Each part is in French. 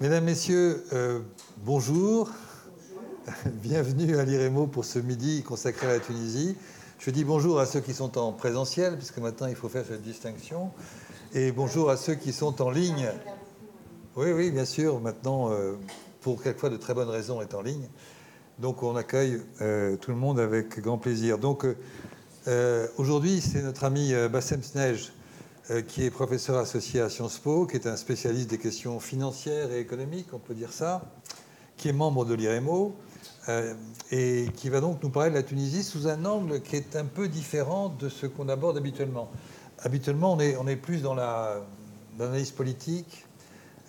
Mesdames, Messieurs, euh, bonjour. Bienvenue à l'IREMO pour ce midi consacré à la Tunisie. Je dis bonjour à ceux qui sont en présentiel, puisque maintenant il faut faire cette distinction. Et bonjour à ceux qui sont en ligne. Oui, oui, bien sûr. Maintenant, euh, pour quelquefois de très bonnes raisons, on est en ligne. Donc on accueille euh, tout le monde avec grand plaisir. Donc aujourd'hui, c'est notre ami Bassem Snej qui est professeur associé à Sciences Po, qui est un spécialiste des questions financières et économiques, on peut dire ça, qui est membre de l'IREMO, euh, et qui va donc nous parler de la Tunisie sous un angle qui est un peu différent de ce qu'on aborde habituellement. Habituellement, on est, plus dans l'analyse politique,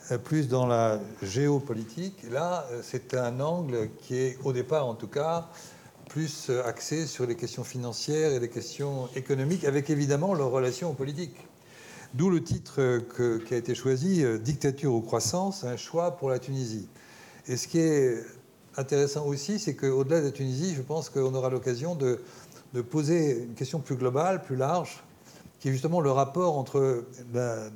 euh, plus dans la géopolitique. Là, c'est un angle qui est, au départ en tout cas, plus axé sur les questions financières et les questions économiques, avec évidemment leurs relations politiques. D'où le titre qui a été choisi, euh, Dictature ou croissance, un choix pour la Tunisie. Et ce qui est intéressant aussi, c'est qu'au-delà de la Tunisie, je pense qu'on aura l'occasion de, poser une question plus globale, plus large, qui est justement le rapport entre la,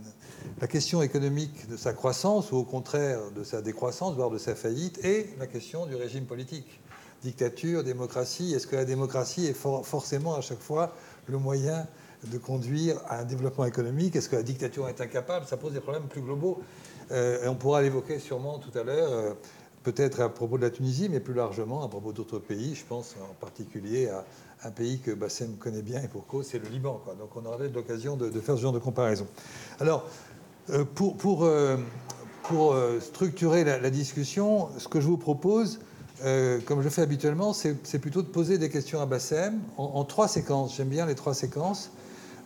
la, question économique de sa croissance, ou au contraire de sa décroissance, voire de sa faillite, et la question du régime politique. Dictature, démocratie, est-ce que la démocratie est forcément à chaque fois le moyen de conduire à un développement économique Est-ce que la dictature est incapable? Ça pose des problèmes plus globaux. Euh, et on pourra l'évoquer sûrement tout à l'heure, euh, peut-être à propos de la Tunisie, mais plus largement à propos d'autres pays. Je pense en particulier à un pays que Bassem connaît bien et pour cause, c'est le Liban. Donc on aura l'occasion de, faire ce genre de comparaison. Alors, euh, pour, structurer la, discussion, ce que je vous propose, comme je fais habituellement, c'est plutôt de poser des questions à Bassem en trois séquences. J'aime bien les trois séquences.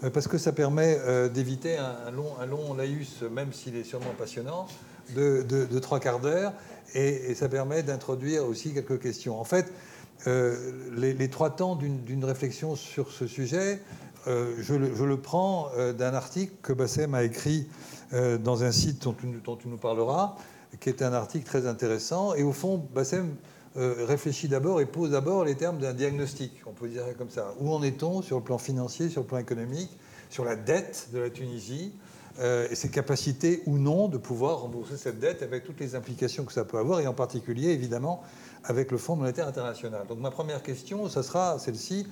Euh, parce que ça permet euh, d'éviter un, long, un long laïus, même s'il est sûrement passionnant, de, trois quarts d'heure, et, ça permet d'introduire aussi quelques questions. En fait, euh, les, trois temps d'une réflexion sur ce sujet, je, le, prends d'un article que Bassem a écrit dans un site dont tu, dont tu, nous parleras, qui est un article très intéressant. Et au fond, Bassem euh, réfléchit d'abord et pose d'abord les termes d'un diagnostic, on peut dire comme ça. Où en est-on sur le plan financier, sur le plan économique, sur la dette de la Tunisie euh, et ses capacités ou non de pouvoir rembourser cette dette avec toutes les implications que ça peut avoir, et en particulier, évidemment, avec le Fonds monétaire international. Donc ma première question, ça sera celle-ci.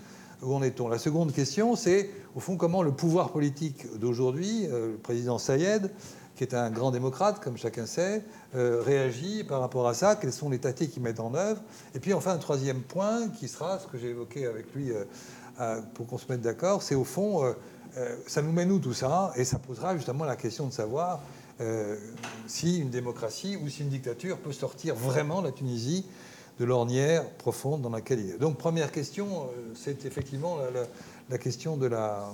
Où en est-on? La seconde question, c'est au fond comment le pouvoir politique d'aujourd'hui, euh, le président Sayed, qui est un grand démocrate, comme chacun sait, euh, réagit par rapport à ça, quelles sont les tactiques qu'il met en œuvre. Et puis enfin, un troisième point qui sera ce que j'ai évoqué avec lui euh, pour qu'on se mette d'accord, c'est au fond, euh, ça nous mène où tout ça? Et ça posera justement la question de savoir si une démocratie ou si une dictature peut sortir vraiment la Tunisie de l'ornière profonde dans laquelle il est. Donc première question, c'est effectivement question la,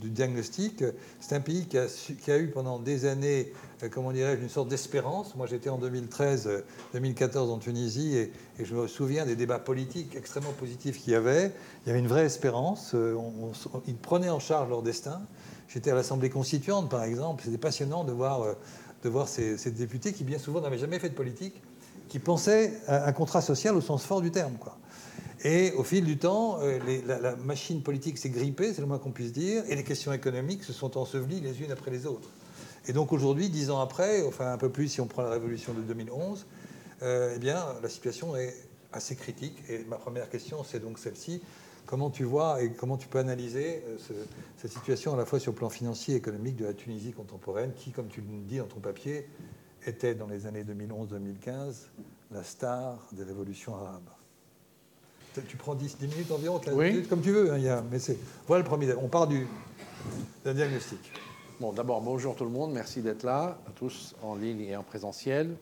du diagnostic. C'est un pays qui a, eu pendant des années, euh, comment dirais-je, une sorte d'espérance. Moi, j'étais en 2013-2014 euh, en Tunisie et, je me souviens des débats politiques extrêmement positifs qu'il y avait. Il y avait une vraie espérance. Euh, ils prenaient en charge leur destin. J'étais à l'Assemblée constituante, par exemple. C'était passionnant de voir, de voir ces, ces députés qui, bien souvent, n'avaient jamais fait de politique, qui pensaient à un contrat social au sens fort du terme. Quoi. Et au fil du temps, euh, la, machine politique s'est grippée, c'est le moins qu'on puisse dire, et les questions économiques se sont ensevelies les unes après les autres. Et donc aujourd'hui, dix ans après, enfin un peu plus si on prend la révolution de 2011, euh, eh bien la situation est assez critique. Et ma première question, c'est donc celle-ci. Comment tu vois et comment tu peux analyser euh, cette situation à la fois sur le plan financier et économique de la Tunisie contemporaine, qui, comme tu le dis dans ton papier, était dans les années 2011-2015 la star des révolutions arabes? Tu prends 10, minutes environ, comme tu veux. Hein, mais c'est voilà le premier. On part du d'un diagnostic. Bon, d'abord, bonjour tout le monde. Merci d'être là, tous en ligne et en présentiel.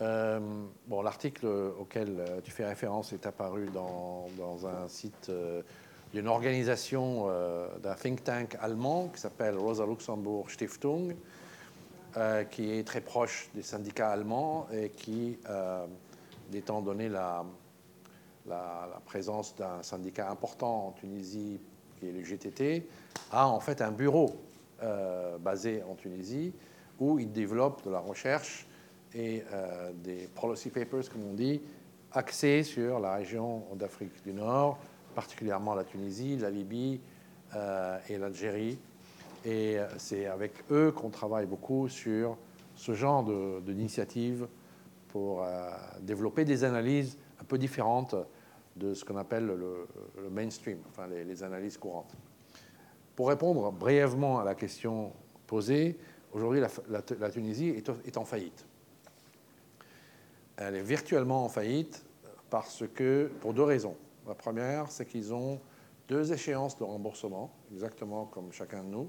Euh, bon, l'article auquel euh, tu fais référence est apparu dans, dans un site euh, d'une organisation, d'un think tank allemand qui s'appelle Rosa Luxemburg Stiftung, qui est très proche des syndicats allemands et qui, étant donné la, la, présence d'un syndicat important en Tunisie, qui est le GTT, a en fait un bureau euh, basé en Tunisie où il développe de la recherche et euh, des policy papers, comme on dit, axés sur la région d'Afrique du Nord, particulièrement la Tunisie, la Libye euh, et l'Algérie. Et c'est avec eux qu'on travaille beaucoup sur ce genre d'initiative pour développer des analyses un peu différentes de ce qu'on appelle le, mainstream, enfin les, analyses courantes. Pour répondre brièvement à la question posée, aujourd'hui la, Tunisie est, en faillite. Elle est virtuellement en faillite parce que, pour deux raisons. La première, c'est qu'ils ont deux échéances de remboursement, exactement comme chacun de nous.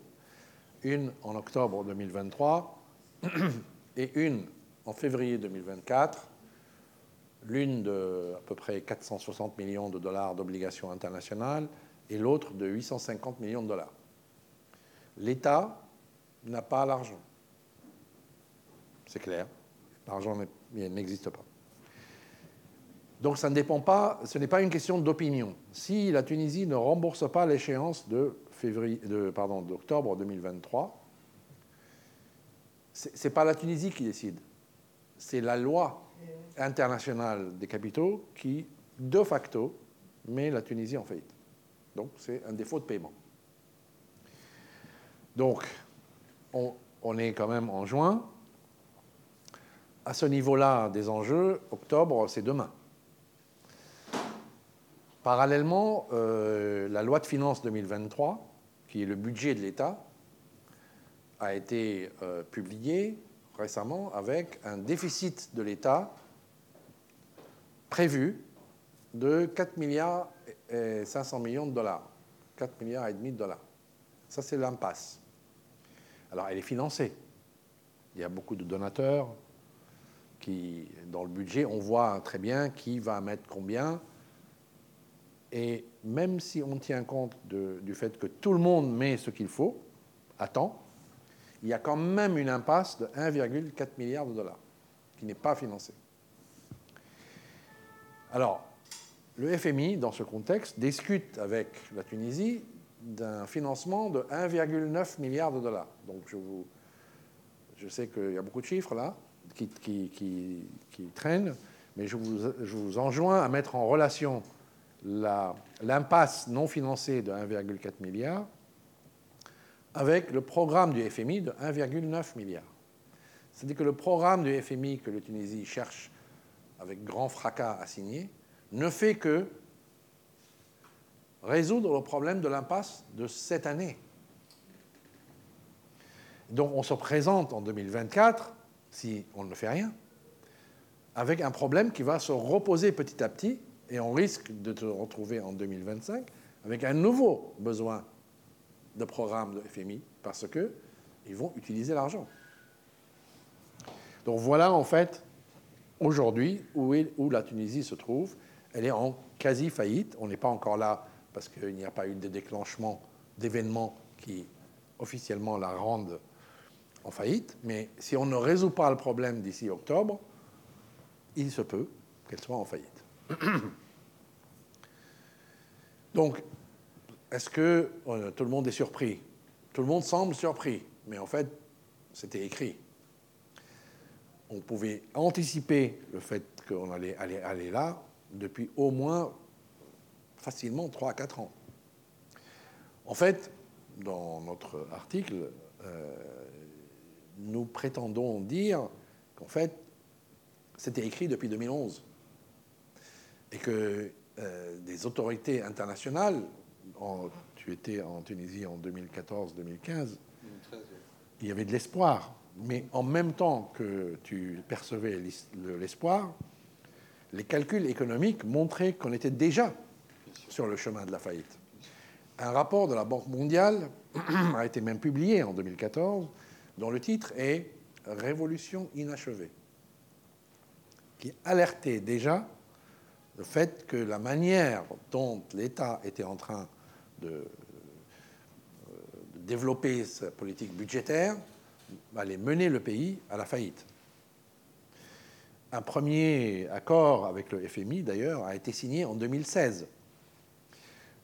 Une en octobre 2023 et une en février 2024, l'une de à peu près 460 millions de dollars d'obligations internationales et l'autre de 850 millions de dollars. L'État n'a pas l'argent. C'est clair, l'argent n'existe pas. Donc ça ne dépend pas, ce n'est pas une question d'opinion. Si la Tunisie ne rembourse pas l'échéance de février, de, d'octobre 2023, ce n'est pas la Tunisie qui décide, c'est la loi internationale des capitaux qui, de facto, met la Tunisie en faillite. Donc c'est un défaut de paiement. Donc on, on est quand même en juin. À ce niveau-là des enjeux, octobre, c'est demain. Parallèlement, euh, la loi de finances 2023, qui est le budget de l'État, a été euh, publiée récemment avec un déficit de l'État prévu de 4 milliards et 500 millions de dollars. 4 milliards et demi de dollars. Ça, c'est l'impasse. Alors, elle est financée. Il y a beaucoup de donateurs qui, dans le budget, on voit très bien qui va mettre combien. Et même si on tient compte du fait que tout le monde met ce qu'il faut, à temps, il y a quand même une impasse de 1,4 milliard de dollars qui n'est pas financée. Alors, le FMI, dans ce contexte, discute avec la Tunisie d'un financement de 1,9 milliard de dollars. Donc, je, vous, sais qu'il y a beaucoup de chiffres là qui, traînent, mais je vous, je vous enjoins à mettre en relation l'impasse non financée de 1,4 milliard avec le programme du FMI de 1,9 milliard. C'est-à-dire que le programme du FMI que le Tunisie cherche avec grand fracas à signer ne fait que résoudre le problème de l'impasse de cette année. Donc on se présente en 2024, si on ne fait rien, avec un problème qui va se reposer petit à petit et on risque de se retrouver en 2025 avec un nouveau besoin de programme de FMI parce qu'ils vont utiliser l'argent. Donc voilà en fait aujourd'hui où, où, la Tunisie se trouve. Elle est en quasi faillite. On n'est pas encore là parce qu'il n'y a pas eu de déclenchement d'événements qui officiellement la rendent en faillite. Mais si on ne résout pas le problème d'ici octobre, il se peut qu'elle soit en faillite. Donc, est-ce que euh, tout le monde est surpris? Tout le monde semble surpris, mais en fait, c'était écrit. On pouvait anticiper le fait qu'on allait aller, là depuis au moins facilement 3 à 4 ans. En fait, dans notre article, euh, nous prétendons dire qu'en fait, c'était écrit depuis 2011 et que euh, des autorités internationales, tu étais en Tunisie en 2014-2015, il y avait de l'espoir. Mais en même temps que tu percevais l'espoir, les calculs économiques montraient qu'on était déjà sur le chemin de la faillite. Un rapport de la Banque mondiale a été même publié en 2014, dont le titre est Révolution inachevée, qui alertait déjà le fait que la manière dont l'État était en train de, euh, développer sa politique budgétaire allait mener le pays à la faillite. Un premier accord avec le FMI, d'ailleurs, a été signé en 2016.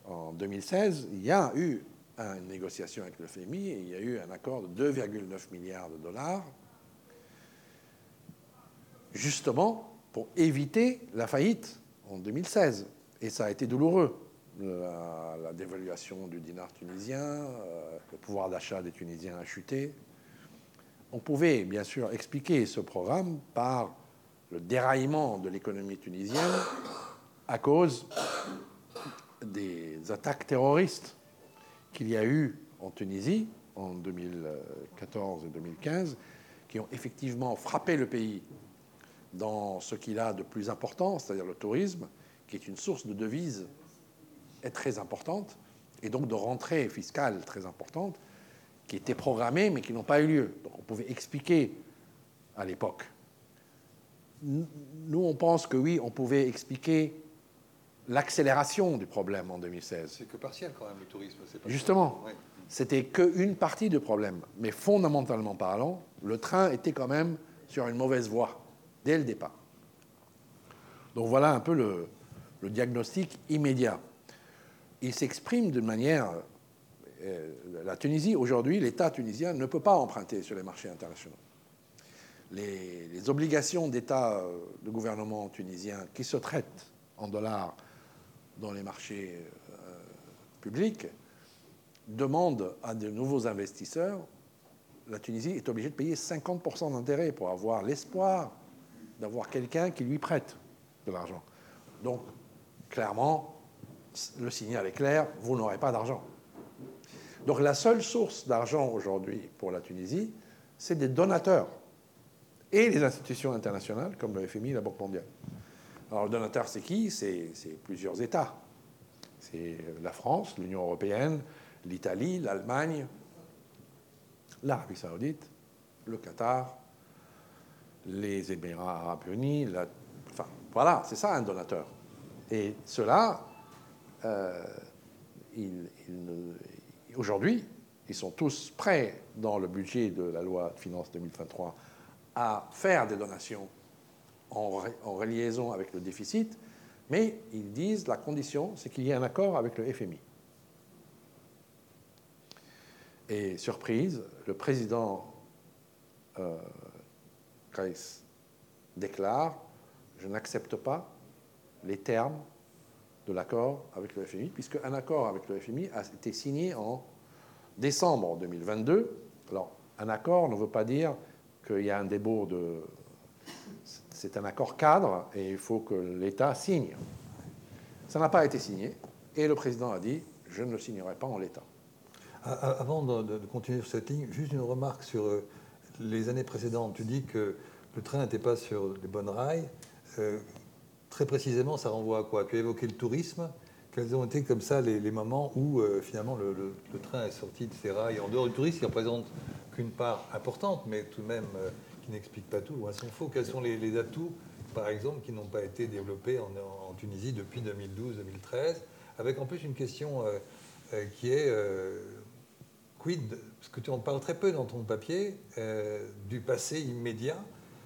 En 2016, il y a eu une négociation avec le FMI et il y a eu un accord de 2,9 milliards de dollars, justement pour éviter la faillite en 2016. Et ça a été douloureux. La, dévaluation du dinar tunisien, euh, le pouvoir d'achat des Tunisiens a chuté. on pouvait bien sûr expliquer ce programme par le déraillement de l'économie tunisienne à cause des attaques terroristes qu'il y a eu en Tunisie en 2014 et 2015, qui ont effectivement frappé le pays dans ce qu'il a de plus important, c'est-à-dire le tourisme, qui est une source de devises est très importante, et donc de rentrées fiscales très importantes, qui étaient programmées mais qui n'ont pas eu lieu. Donc on pouvait expliquer à l'époque. Nous, on pense que oui, on pouvait expliquer l'accélération du problème en 2016. C'est que partiel quand même le tourisme. Pas Justement, c'était qu'une partie du problème. Mais fondamentalement parlant, le train était quand même sur une mauvaise voie dès le départ. Donc voilà un peu le, le diagnostic immédiat. Il s'exprime de manière... Euh, la Tunisie, aujourd'hui, l'État tunisien ne peut pas emprunter sur les marchés internationaux. Les, les obligations d'État euh, de gouvernement tunisien qui se traitent en dollars dans les marchés euh, publics demandent à de nouveaux investisseurs, la Tunisie est obligée de payer 50% d'intérêt pour avoir l'espoir d'avoir quelqu'un qui lui prête de l'argent. Donc, clairement, le signal est clair, vous n'aurez pas d'argent. Donc la seule source d'argent aujourd'hui pour la Tunisie, c'est des donateurs et les institutions internationales comme le FMI, la Banque mondiale. Alors le donateur, c'est qui? C'est plusieurs États. C'est la France, l'Union européenne, l'Italie, l'Allemagne, l'Arabie saoudite, le Qatar, les Émirats arabes unis. Enfin, voilà, c'est ça un donateur. Et cela, euh, aujourd'hui, ils sont tous prêts dans le budget de la loi de finances 2023 à faire des donations en, en reliaison avec le déficit, mais ils disent la condition, c'est qu'il y ait un accord avec le FMI. Et surprise, le président euh, déclare Je n'accepte pas les termes de l'accord avec le FMI, puisque un accord avec le FMI a été signé en décembre 2022. Alors, un accord ne veut pas dire qu'il y a un débours de. C'est un accord cadre et il faut que l'État signe. Ça n'a pas été signé et le président a dit Je ne le signerai pas en l'État. Avant de, continuer sur cette ligne, juste une remarque sur euh, les années précédentes. Tu dis que le train n'était pas sur les bonnes rails. Euh, très précisément, ça renvoie à quoi? Tu as évoqué le tourisme. Quels ont été comme ça les, moments où euh, finalement le, train est sorti de ses rails? En dehors du tourisme, qui représente qu'une part importante, mais tout de même euh, qui n'explique pas tout, loin s'en faut. Quels sont les, atouts, par exemple, qui n'ont pas été développés en, Tunisie depuis 2012-2013 Avec en plus une question qui est quid, parce que tu en parles très peu dans ton papier, du passé immédiat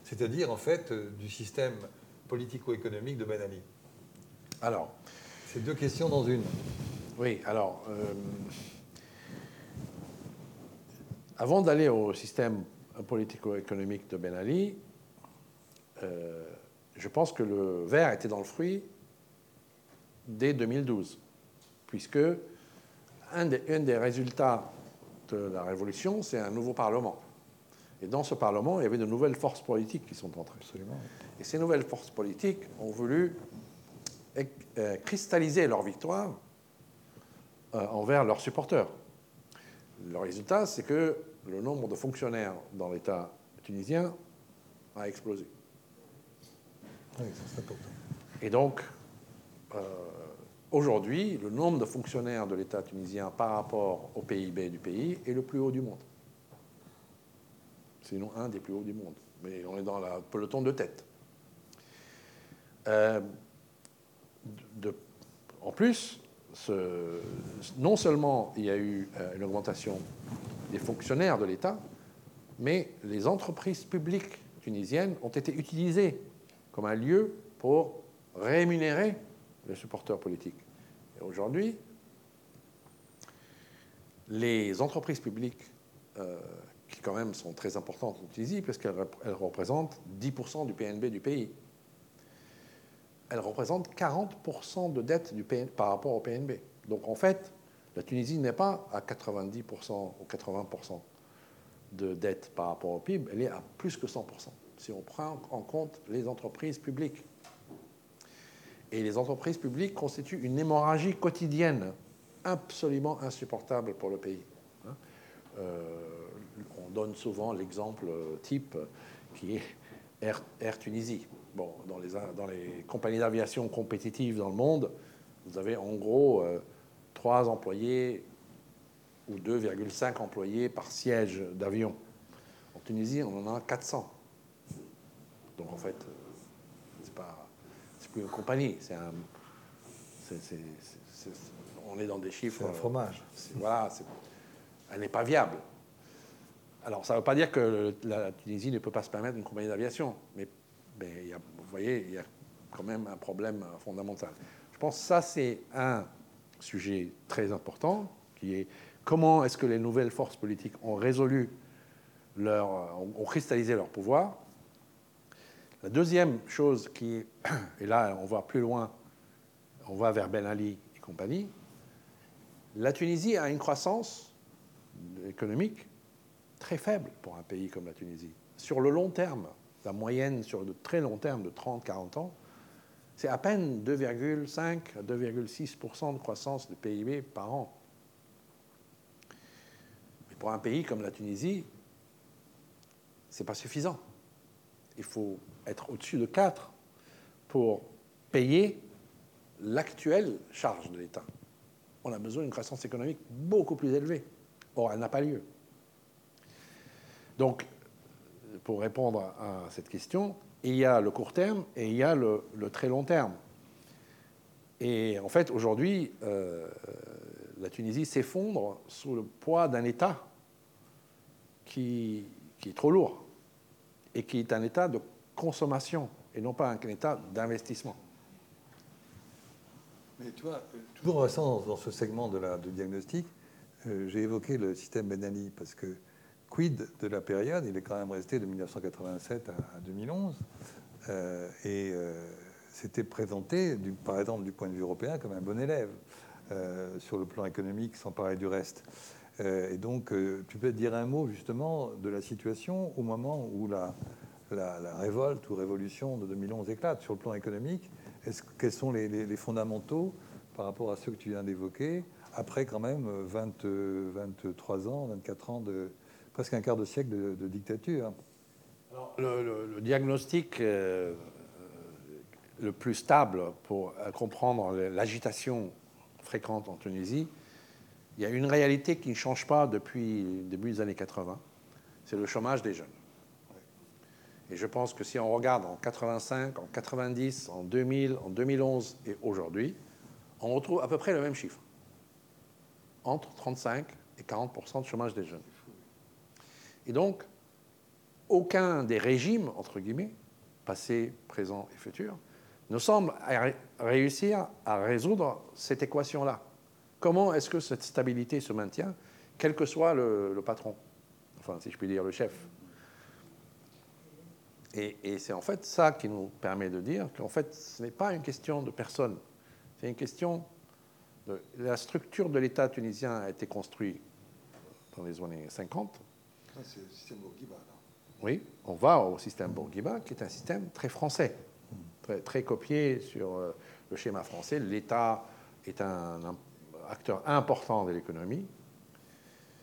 c'est-à-dire en fait euh, du système politico-économique de Ben Ali. Alors, c'est deux questions dans une. Oui, alors, euh, avant d'aller au système politico-économique de Ben Ali, euh, je pense que le verre était dans le fruit dès 2012, puisque un des, un des résultats de la révolution, c'est un nouveau Parlement. Et dans ce Parlement, il y avait de nouvelles forces politiques qui sont entrées. Absolument. Et ces nouvelles forces politiques ont voulu euh, cristalliser leur victoire euh, envers leurs supporters. Le résultat, c'est que le nombre de fonctionnaires dans l'État tunisien a explosé. Oui, c'est important. Et donc, euh, aujourd'hui, le nombre de fonctionnaires de l'État tunisien par rapport au PIB du pays est le plus haut du monde sinon un des plus hauts du monde. Mais on est dans le peloton de tête. Euh, en plus, non seulement il y a eu euh, une augmentation des fonctionnaires de l'État, mais les entreprises publiques tunisiennes ont été utilisées comme un lieu pour rémunérer les supporters politiques. Et aujourd'hui, les entreprises publiques euh, qui quand même sont très importantes en Tunisie, puisqu'elles représentent 10% du PNB du pays. Elles représentent 40% de dette par rapport au PNB. Donc en fait, la Tunisie n'est pas à 90% ou 80% de dette par rapport au PIB, elle est à plus que 100%, si on prend en compte les entreprises publiques. Et les entreprises publiques constituent une hémorragie quotidienne absolument insupportable pour le pays. Hein. Euh, donne souvent l'exemple type qui est Air, Tunisie. Bon, dans les, dans les compagnies d'aviation compétitives dans le monde, vous avez en gros euh, trois employés ou 2,5 employés par siège d'avion. En Tunisie, on en a 400. Donc en fait, c'est pas, plus une compagnie, c'est un, on est dans des chiffres. C'est un fromage. Voilà, elle n'est pas viable. Alors, ça ne veut pas dire que la Tunisie ne peut pas se permettre une compagnie d'aviation, mais, vous voyez, il y a quand même un problème fondamental. Je pense que ça, c'est un sujet très important, qui est comment est-ce que les nouvelles forces politiques ont résolu leur, ont cristallisé leur pouvoir. La deuxième chose qui, et là on va plus loin, on va vers Ben Ali et compagnie, la Tunisie a une croissance économique très faible pour un pays comme la Tunisie. Sur le long terme, la moyenne sur de très long terme de 30-40 ans, c'est à peine 2,5 à 2,6% de croissance de PIB par an. Mais pour un pays comme la Tunisie, ce n'est pas suffisant. Il faut être au-dessus de 4 pour payer l'actuelle charge de l'État. On a besoin d'une croissance économique beaucoup plus élevée. Or, elle n'a pas lieu. Donc, pour répondre à cette question, il y a le court terme et il y a le, très long terme. Et en fait, aujourd'hui, euh, la Tunisie s'effondre sous le poids d'un État qui, est trop lourd et qui est un État de consommation et non pas un État d'investissement. Mais tu vois, toujours restant dans ce segment de, la, diagnostic, euh, j'ai évoqué le système Ben Ali parce que quid de la période Il est quand même resté de 1987 à, 2011. Euh, et euh, c'était présenté, par exemple, du point de vue européen, comme un bon élève euh, sur le plan économique, sans parler du reste. et donc, tu peux dire un mot justement de la situation au moment où la, révolte ou révolution de 2011 éclate sur le plan économique. quels sont les, fondamentaux par rapport à ceux que tu viens d'évoquer, après quand même 20, 23 ans, 24 ans de, presque un quart de siècle de, dictature. le, diagnostic euh, le plus stable pour comprendre l'agitation fréquente en Tunisie, il y a une réalité qui ne change pas depuis le début des années 80, c'est le chômage des jeunes. Et je pense que si on regarde en 85, en 90, en 2000, en 2011 et aujourd'hui, on retrouve à peu près le même chiffre. Entre 35 et 40% de chômage des jeunes. Et donc, aucun des régimes, entre guillemets, passé, présent et futur, ne semble réussir à résoudre cette équation-là. Comment est-ce que cette stabilité se maintient, quel que soit le, patron, enfin, si je puis dire, le chef? Et, et c'est en fait ça qui nous permet de dire qu'en fait, ce n'est pas une question de personne, c'est une question de la structure de l'État tunisien a été construite dans les années 50 c'est le système Bourguiba. Oui, on va au système Bourguiba, qui est un système très français, très, copié sur euh, le schéma français. L'État est un, acteur important de l'économie,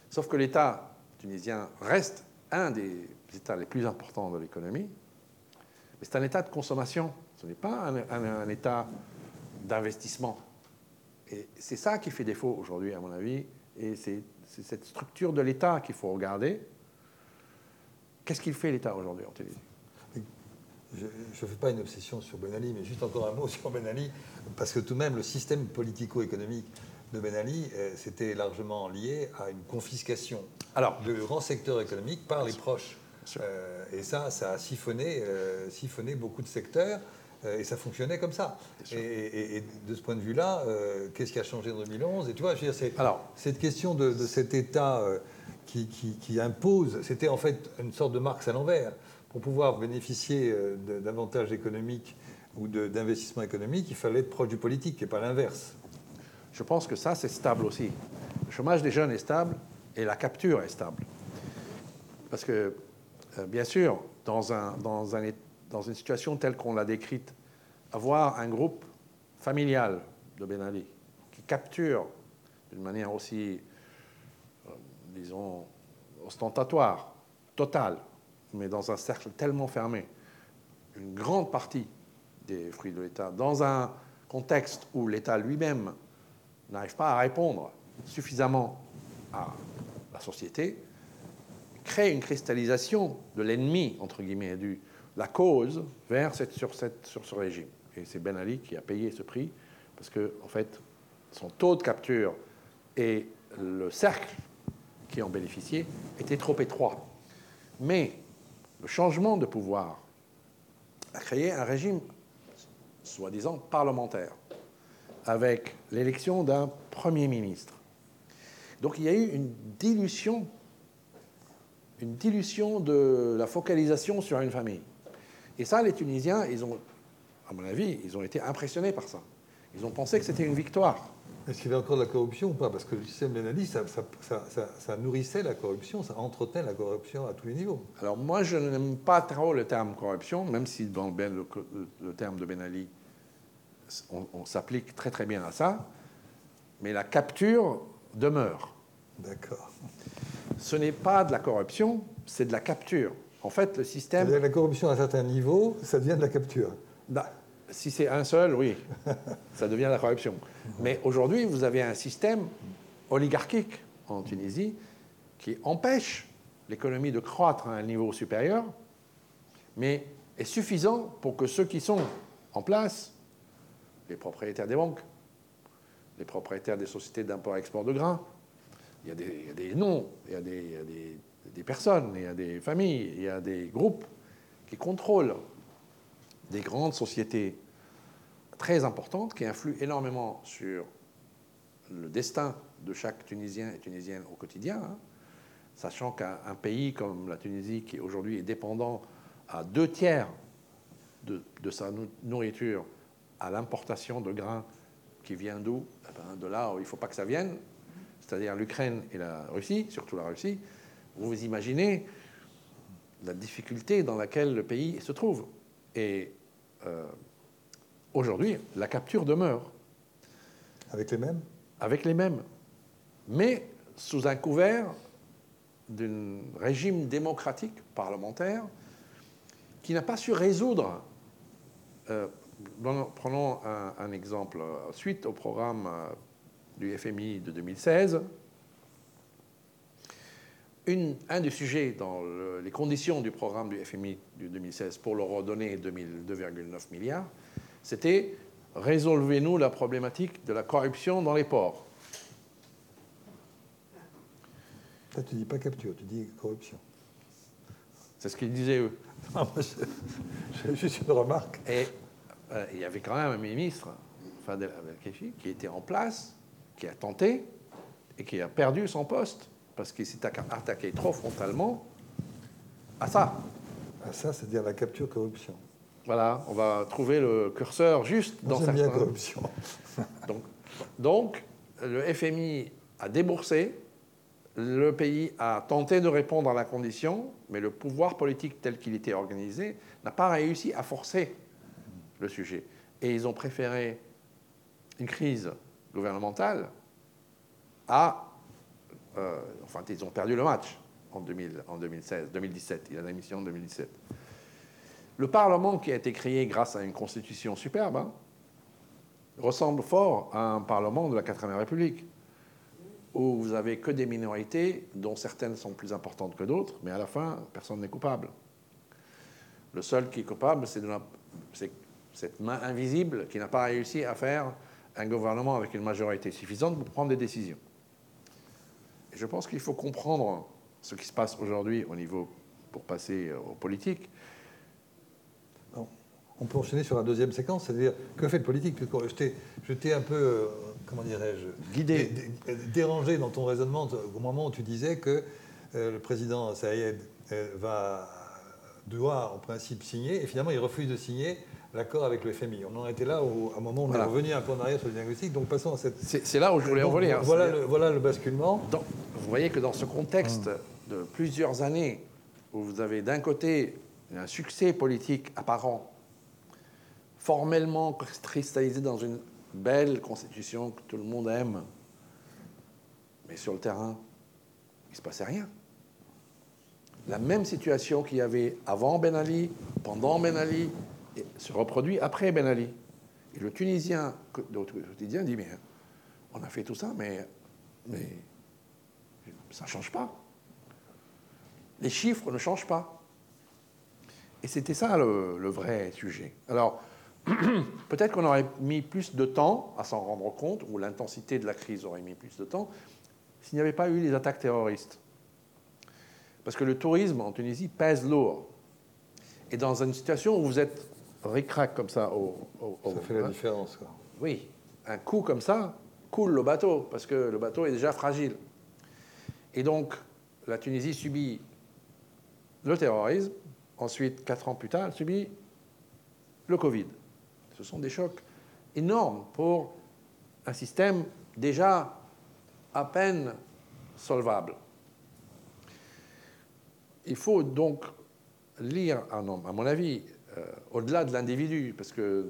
sauf que l'État tunisien reste un des États les plus importants de l'économie, mais c'est un État de consommation, ce n'est pas un État d'investissement. Et c'est ça qui fait défaut aujourd'hui, à mon avis, et c'est cette structure de l'État qu'il faut regarder Qu'est-ce qu'il fait l'État aujourd'hui en Tunisie? Je ne fais pas une obsession sur Ben Ali, mais juste encore un mot sur Ben Ali, parce que tout de même, le système politico-économique de Ben Ali, euh, c'était largement lié à une confiscation Alors, de grands secteurs économiques par les proches. Euh, et ça, ça a siphonné, euh, siphonné beaucoup de secteurs, et ça fonctionnait comme ça. Et, de ce point de vue-là, qu'est-ce qui a changé en 2011 Et tu vois, je veux dire, c'est, cette question de, de cet État qui, impose, c'était en fait une sorte de Marx à l'envers. Pour pouvoir bénéficier euh, d'avantages économiques ou d'investissements économiques, il fallait être proche du politique et pas l'inverse. Je pense que ça, c'est stable aussi. Le chômage des jeunes est stable et la capture est stable. Parce que, euh, bien sûr, dans, dans, un, dans une situation telle qu'on l'a décrite, avoir un groupe familial de Ben Ali qui capture d'une manière aussi, disons, ostentatoire, totale, mais dans un cercle tellement fermé, une grande partie des fruits de l'État, dans un contexte où l'État lui-même n'arrive pas à répondre suffisamment à la société, crée une cristallisation de l'ennemi, entre guillemets, du, la cause vers sur, sur ce régime. Et c'est Ben Ali qui a payé ce prix, parce que, en fait, son taux de capture et le cercle qui en bénéficiait étaient trop étroits. Mais le changement de pouvoir a créé un régime soi-disant parlementaire, avec l'élection d'un Premier ministre. Donc il y a eu une dilution, une dilution de la focalisation sur une famille. Et ça, les Tunisiens, ils ont, à mon avis, ils ont été impressionnés par ça. Ils ont pensé que c'était une victoire. Est-ce qu'il y avait encore de la corruption ou pas? Parce que le système Ben Ali, ça, ça, nourrissait la corruption, ça entretenait la corruption à tous les niveaux. Alors moi, je n'aime pas trop le terme corruption, même si dans ben, le, le, terme de Ben Ali, on, on s'applique très très bien à ça. Mais la capture demeure. D'accord. Ce n'est pas de la corruption, c'est de la capture. En fait, le système. La corruption à un certain niveau, ça devient de la capture. Si c'est un seul, oui, ça devient de la corruption. Mais aujourd'hui, vous avez un système oligarchique en Tunisie qui empêche l'économie de croître à un niveau supérieur, mais est suffisant pour que ceux qui sont en place, les propriétaires des banques, les propriétaires des sociétés d'import-export de grains, il y, a des, noms, il y a, des, personnes, il y a des familles, il y a des groupes qui contrôlent des grandes sociétés très importantes qui influent énormément sur le destin de chaque Tunisien et Tunisienne au quotidien, hein. sachant qu'un pays comme la Tunisie, qui aujourd'hui est dépendant à deux tiers de, sa nourriture à l'importation de grains qui vient d'où? Eh ben, De là où il ne faut pas que ça vienne, c'est-à-dire l'Ukraine et la Russie, surtout la Russie, vous vous imaginez la difficulté dans laquelle le pays se trouve. Et euh, aujourd'hui, la capture demeure. Avec les mêmes? Avec les mêmes. Mais sous un couvert d'un régime démocratique parlementaire qui n'a pas su résoudre. Euh, prenons un, exemple. Suite au programme euh, du FMI de 2016, un des sujets dans les conditions du programme du FMI de 2016 pour leur redonner 2,9 milliards, c'était résolvez-nous la problématique de la corruption dans les ports. Toi, tu dis pas capture, tu dis corruption. C'est ce qu'ils disaient eux. J'ai juste une remarque. Et euh, il y avait quand même un ministre, Fadel qui était en place, qui a tenté et qui a perdu son poste parce qu'il s'est attaqué trop frontalement à ça. À ça, c'est-à-dire la capture corruption. Voilà, on va trouver le curseur juste dans certains... bien corruption. donc, donc, le FMI a déboursé, le pays a tenté de répondre à la condition, mais le pouvoir politique tel qu'il était organisé n'a pas réussi à forcer le sujet. Et ils ont préféré une crise gouvernementale à euh, enfin, ils ont perdu le match en, 2000, en 2016, 2017. Il y a la mission en 2017. Le Parlement qui a été créé grâce à une constitution superbe hein, ressemble fort à un Parlement de la 4 République, où vous avez que des minorités, dont certaines sont plus importantes que d'autres, mais à la fin, personne n'est coupable. Le seul qui est coupable, c'est cette main invisible qui n'a pas réussi à faire un gouvernement avec une majorité suffisante pour prendre des décisions je pense qu'il faut comprendre ce qui se passe aujourd'hui au niveau, pour passer aux politiques. On peut enchaîner sur la deuxième séquence, c'est-à-dire que fait le politique? Je t'ai un peu, euh, comment dirais-je, guidé, dérangé dans ton raisonnement au moment où tu disais que euh, le président Saïed euh, va devoir en principe signer, et finalement il refuse de signer l'accord avec le FMI. On en était là au, à un moment où on est revenu un peu en arrière sur le diagnostic. Donc passons à cette. C'est là où je voulais en. Voilà le, voilà le basculement. Vous voyez que dans ce contexte de plusieurs années où vous avez d'un côté un succès politique apparent, formellement cristallisé dans une belle constitution que tout le monde aime, mais sur le terrain, il ne se passait rien. La même situation qu'il y avait avant Ben Ali, pendant Ben Ali, se reproduit après Ben Ali. Et le Tunisien, le quotidien dit, mais on a fait tout ça, mais, mais ça ne change pas. Les chiffres ne changent pas. Et c'était ça le, vrai sujet. Alors, peut-être qu'on aurait mis plus de temps à s'en rendre compte, ou l'intensité de la crise aurait mis plus de temps, s'il n'y avait pas eu les attaques terroristes. Parce que le tourisme en Tunisie pèse lourd. Et dans une situation où vous êtes ric-rac comme ça au, Ça fait la différence. Quoi. Oui, un coup comme ça coule le bateau, parce que le bateau est déjà fragile. Et donc, la Tunisie subit le terrorisme, ensuite, quatre ans plus tard, elle subit le Covid. Ce sont des chocs énormes pour un système déjà à peine solvable. Il faut donc lire, à mon avis, euh, au-delà de l'individu, parce que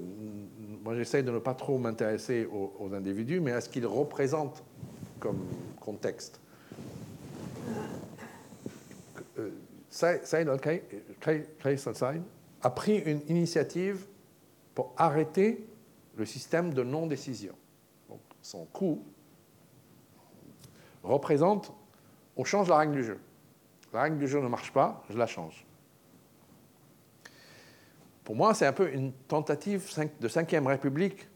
moi j'essaie de ne pas trop m'intéresser aux, individus, mais à ce qu'ils représentent comme contexte. Euh, Saïd al a pris une initiative pour arrêter le système de non-décision. Son coup représente, on change la règle du jeu. La règle du jeu ne marche pas, je la change. Pour moi, c'est un peu une tentative de cinquième république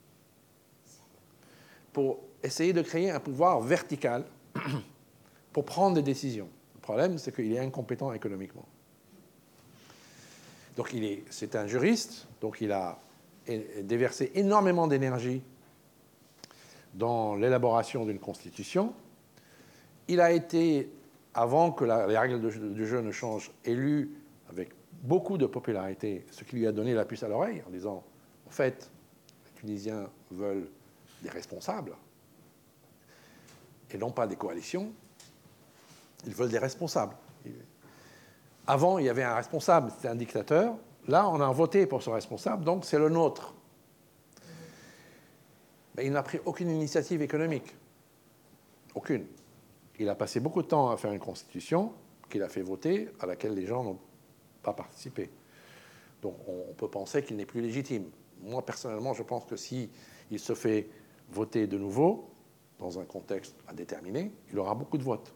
pour essayer de créer un pouvoir vertical pour prendre des décisions. Le problème, c'est qu'il est incompétent économiquement. Donc, c'est un juriste, donc il a déversé énormément d'énergie dans l'élaboration d'une constitution. Il a été, avant que les règles du jeu ne changent, élu avec beaucoup de popularité, ce qui lui a donné la puce à l'oreille en disant, en fait, les Tunisiens veulent des responsables et non pas des coalitions, ils veulent des responsables. Avant, il y avait un responsable, c'était un dictateur. Là, on a voté pour ce responsable, donc c'est le nôtre. Mais il n'a pris aucune initiative économique. Aucune. Il a passé beaucoup de temps à faire une constitution qu'il a fait voter, à laquelle les gens n'ont pas participer. Donc on peut penser qu'il n'est plus légitime. Moi, personnellement, je pense que si se fait voter de nouveau, dans un contexte à déterminer, il aura beaucoup de votes.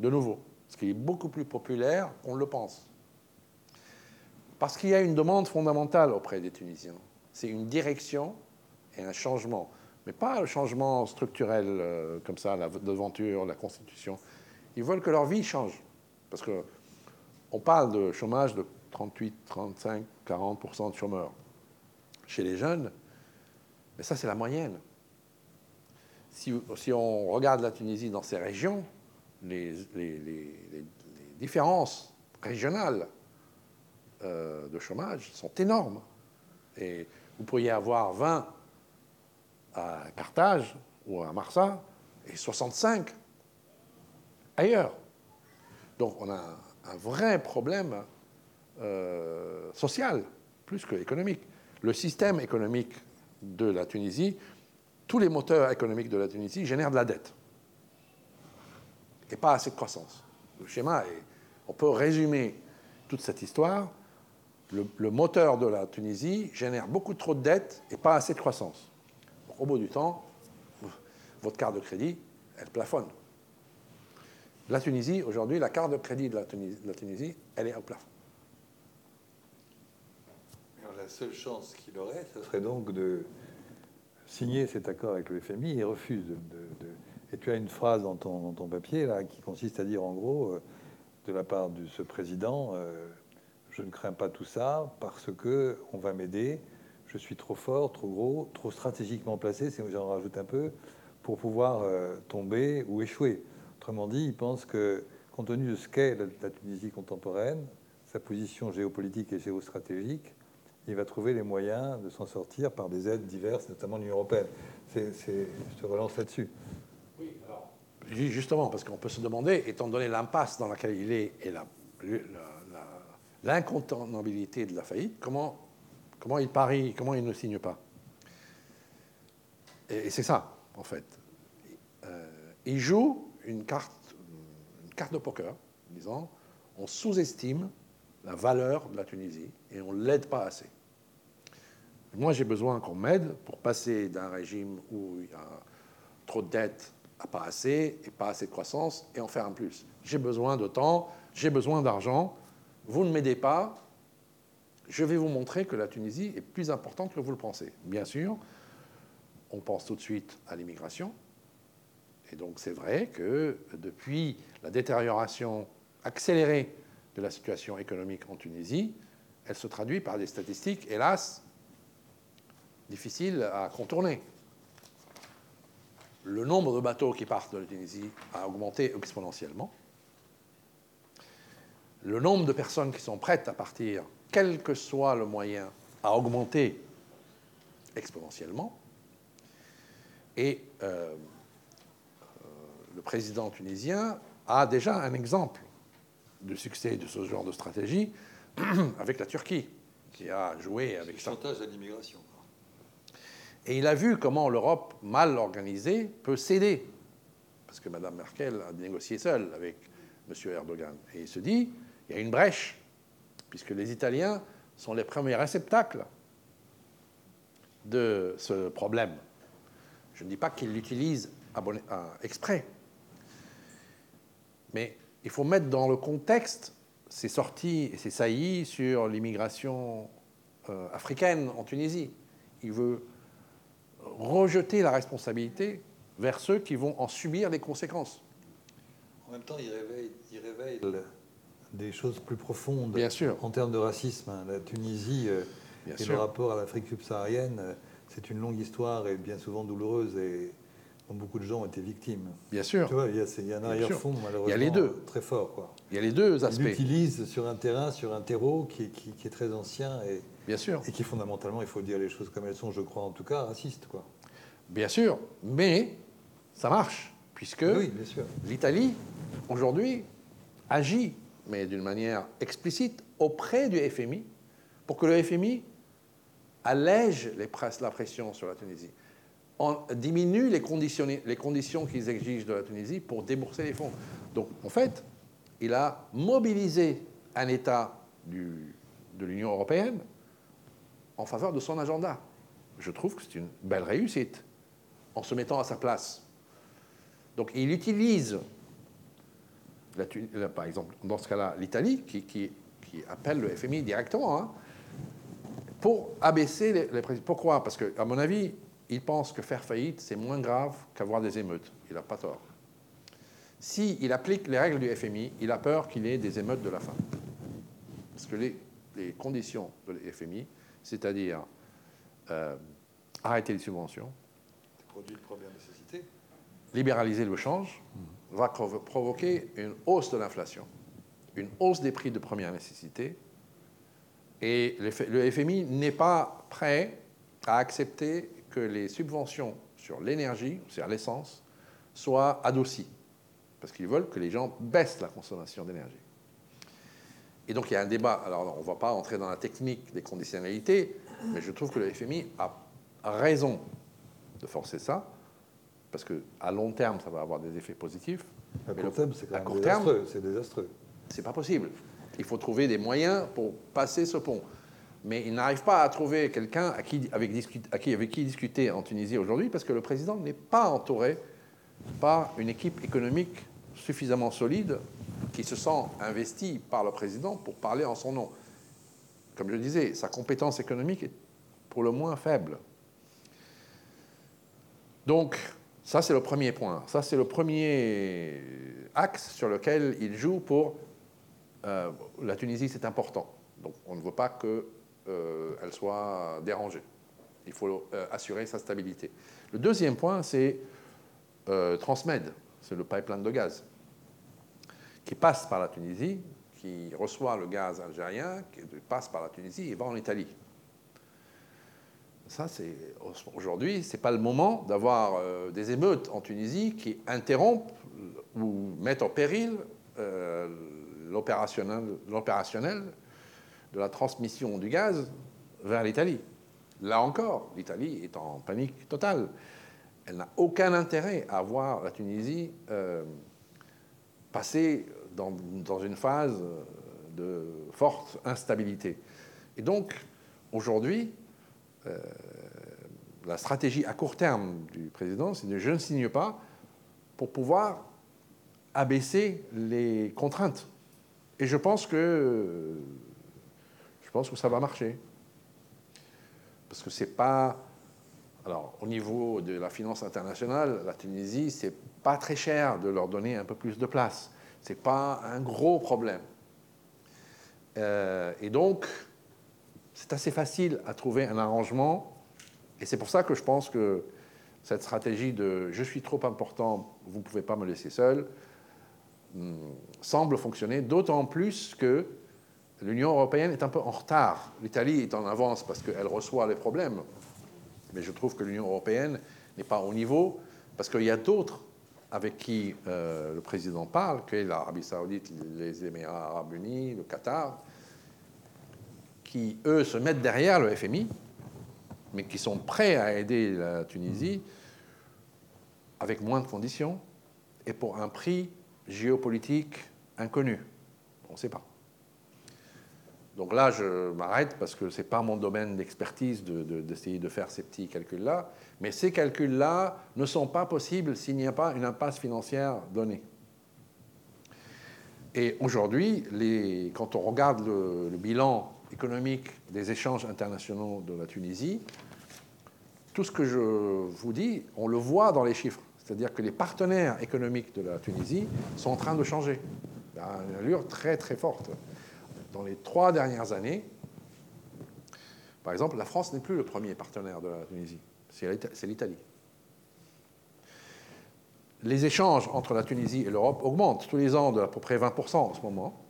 De nouveau. Parce qu'il est beaucoup plus populaire qu'on le pense. Parce qu'il y a une demande fondamentale auprès des Tunisiens. C'est une direction et un changement. Mais pas le changement structurel euh, comme ça, la devanture, la constitution. Ils veulent que leur vie change. Parce que on parle de chômage de 38, 35, 40% de chômeurs chez les jeunes, mais ça c'est la moyenne. Si, on regarde la Tunisie dans ces régions, les, différences régionales euh, de chômage sont énormes. Et vous pourriez avoir 20 à Carthage ou à Marsa et 65 ailleurs. Donc on a un vrai problème euh, social, plus que économique. Le système économique de la Tunisie, tous les moteurs économiques de la Tunisie génèrent de la dette et pas assez de croissance. Le schéma est, on peut résumer toute cette histoire. Le, moteur de la Tunisie génère beaucoup trop de dettes et pas assez de croissance. Au bout du temps, votre carte de crédit, elle plafonne. La Tunisie, aujourd'hui, la carte de crédit de la Tunisie, elle est au plafond. la seule chance qu'il aurait, ce serait donc de signer cet accord avec le FMI. Il refuse de, Et tu as une phrase dans ton, papier là, qui consiste à dire en gros, euh, de la part de ce président, euh, je ne crains pas tout ça parce que on va m'aider. Je suis trop fort, trop gros, trop stratégiquement placé, si j'en rajoute un peu, pour pouvoir euh, tomber ou échouer. Autrement dit, il pense que, compte tenu de ce qu'est la, Tunisie contemporaine, sa position géopolitique et géostratégique, il va trouver les moyens de s'en sortir par des aides diverses, notamment l'Union européenne. Je te relance là-dessus. Justement, parce qu'on peut se demander, étant donné l'impasse dans laquelle il est et l'incontournabilité de la faillite, comment, il parie, comment il ne signe pas? Et, c'est ça, en fait. Euh, il joue une carte, une carte de poker, disant on sous-estime la valeur de la Tunisie et on ne l'aide pas assez. Moi, j'ai besoin qu'on m'aide pour passer d'un régime où il y a trop de dettes pas assez et pas assez de croissance et en faire un plus. J'ai besoin de temps, j'ai besoin d'argent. Vous ne m'aidez pas, je vais vous montrer que la Tunisie est plus importante que vous le pensez. Bien sûr, on pense tout de suite à l'immigration. Et donc c'est vrai que depuis la détérioration accélérée de la situation économique en Tunisie, elle se traduit par des statistiques, hélas, difficiles à contourner. Le nombre de bateaux qui partent de la Tunisie a augmenté exponentiellement. Le nombre de personnes qui sont prêtes à partir, quel que soit le moyen, a augmenté exponentiellement. Et euh, euh, le président tunisien a déjà un exemple de succès de ce genre de stratégie avec la Turquie, qui a joué avec ça. chantage à l'immigration. Et il a vu comment l'Europe, mal organisée, peut céder. Parce que Mme Merkel a négocié seule avec M. Erdogan. Et il se dit, il y a une brèche, puisque les Italiens sont les premiers réceptacles de ce problème. Je ne dis pas qu'ils l'utilisent exprès, mais il faut mettre dans le contexte ces sorties et ces saillies sur l'immigration euh, africaine en Tunisie. Il veut rejeter la responsabilité vers ceux qui vont en subir les conséquences. En même temps, il réveille, des choses plus profondes Bien sûr. en termes de racisme. La Tunisie euh, et le rapport à l'Afrique subsaharienne, euh, c'est une longue histoire et bien souvent douloureuse. Et dont beaucoup de gens ont été victimes. Bien sûr. Tu vois, il y a, un arrière-fond, malheureusement, il y a les deux. très fort. Quoi. Il y a les deux aspects. Il l'utilise sur un terrain, sur un terreau qui, est très ancien et, bien sûr. et qui, fondamentalement, il faut dire les choses comme elles sont, je crois en tout cas, raciste. Quoi. Bien sûr, mais ça marche, puisque l'Italie, aujourd'hui, agit, mais d'une manière explicite, auprès du FMI, pour que le FMI allège les, la pression sur la Tunisie on diminue les conditions, les conditions qu'ils exigent de la Tunisie pour débourser les fonds. Donc, en fait, il a mobilisé un État de l'Union européenne en faveur de son agenda. Je trouve que c'est une belle réussite, en se mettant à sa place. Donc, il utilise, par exemple, dans ce cas-là, l'Italie, qui, appelle le FMI directement, hein, pour abaisser les, les Pourquoi Parce que, à mon avis, il pense que faire faillite, c'est moins grave qu'avoir des émeutes. Il n'a pas tort. S'il il applique les règles du FMI, il a peur qu'il ait des émeutes de la faim. Parce que les, conditions de FMI, c'est-à-dire euh, arrêter les subventions, produits de première nécessité, libéraliser le change, mmh. va provoquer une hausse de l'inflation, une hausse des prix de première nécessité. Et le FMI n'est pas prêt à accepter que les subventions sur l'énergie, c'est-à-dire l'essence, soient adoucies. Parce qu'ils veulent que les gens baissent la consommation d'énergie. Et donc il y a un débat. Alors on ne va pas entrer dans la technique des conditionnalités, mais je trouve que le FMI a raison de forcer ça, parce qu'à long terme, ça va avoir des effets positifs. À court terme, c'est quand désastreux. C'est désastreux. C'est pas possible. Il faut trouver des moyens pour passer ce pont mais il n'arrive pas à trouver quelqu'un avec qui, avec, qui discuter en Tunisie aujourd'hui parce que le président n'est pas entouré par une équipe économique suffisamment solide qui se sent investie par le président pour parler en son nom. Comme je disais, sa compétence économique est pour le moins faible. Donc, ça c'est le premier point. Ça c'est le premier axe sur lequel il joue pour euh, la Tunisie, c'est important. Donc, on ne veut pas que euh, soit dérangée. Il faut euh, assurer sa stabilité. Le deuxième point, c'est Transmed, c'est le pipeline de gaz, qui passe par la Tunisie, qui reçoit le gaz algérien, qui passe par la Tunisie et va en Italie. Ça, c'est aujourd'hui, c'est pas le moment d'avoir des émeutes en Tunisie qui interrompent ou mettent en péril l'opérationnel de la transmission du gaz vers l'Italie. Là encore, l'Italie est en panique totale. Elle n'a aucun intérêt à voir la Tunisie euh, passer dans, une phase de forte instabilité. Et donc, aujourd'hui, euh, la stratégie à court terme du président, c'est de je ne signe pas pour pouvoir abaisser les contraintes. Et je pense que je pense que ça va marcher. Parce que c'est pas alors au niveau de la finance internationale, la Tunisie, c'est pas très cher de leur donner un peu plus de place. C'est pas un gros problème. Euh, et donc, c'est assez facile à trouver un arrangement. Et c'est pour ça que je pense que cette stratégie de je suis trop important, vous ne pouvez pas me laisser seul, hmm, semble fonctionner, d'autant plus que l'Union européenne est un peu en retard. L'Italie est en avance parce qu'elle reçoit les problèmes. Mais je trouve que l'Union européenne n'est pas au niveau parce qu'il y a d'autres avec qui euh, le président parle, que l'Arabie saoudite, les Émirats arabes unis, le Qatar, qui, eux, se mettent derrière le FMI, mais qui sont prêts à aider la Tunisie avec moins de conditions et pour un prix géopolitique inconnu. On ne sait pas. Donc là, je m'arrête parce que ce n'est pas mon domaine d'expertise d'essayer de, faire ces petits calculs-là. Mais ces calculs-là ne sont pas possibles s'il n'y a pas une impasse financière donnée. Et aujourd'hui, quand on regarde le bilan économique des échanges internationaux de la Tunisie, tout ce que je vous dis, on le voit dans les chiffres. C'est-à-dire que les partenaires économiques de la Tunisie sont en train de changer à une allure très très forte. Dans les trois dernières années, par exemple, la France n'est plus le premier partenaire de la Tunisie, c'est l'Italie. Les échanges entre la Tunisie et l'Europe augmentent tous les ans de à peu près 20% en ce moment,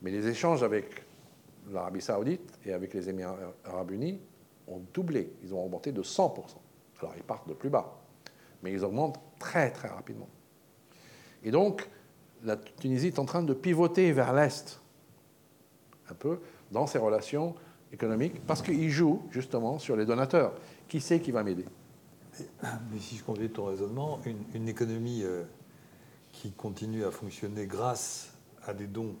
mais les échanges avec l'Arabie saoudite et avec les Émirats arabes unis ont doublé. Ils ont augmenté de 100%. Alors ils partent de plus bas, mais ils augmentent très très rapidement. Et donc, la Tunisie est en train de pivoter vers l'Est, un peu, dans ses relations économiques, parce qu'il joue justement sur les donateurs. Qui sait qui va m'aider? Mais, si je complète ton raisonnement, une, économie euh, qui continue à fonctionner grâce à des dons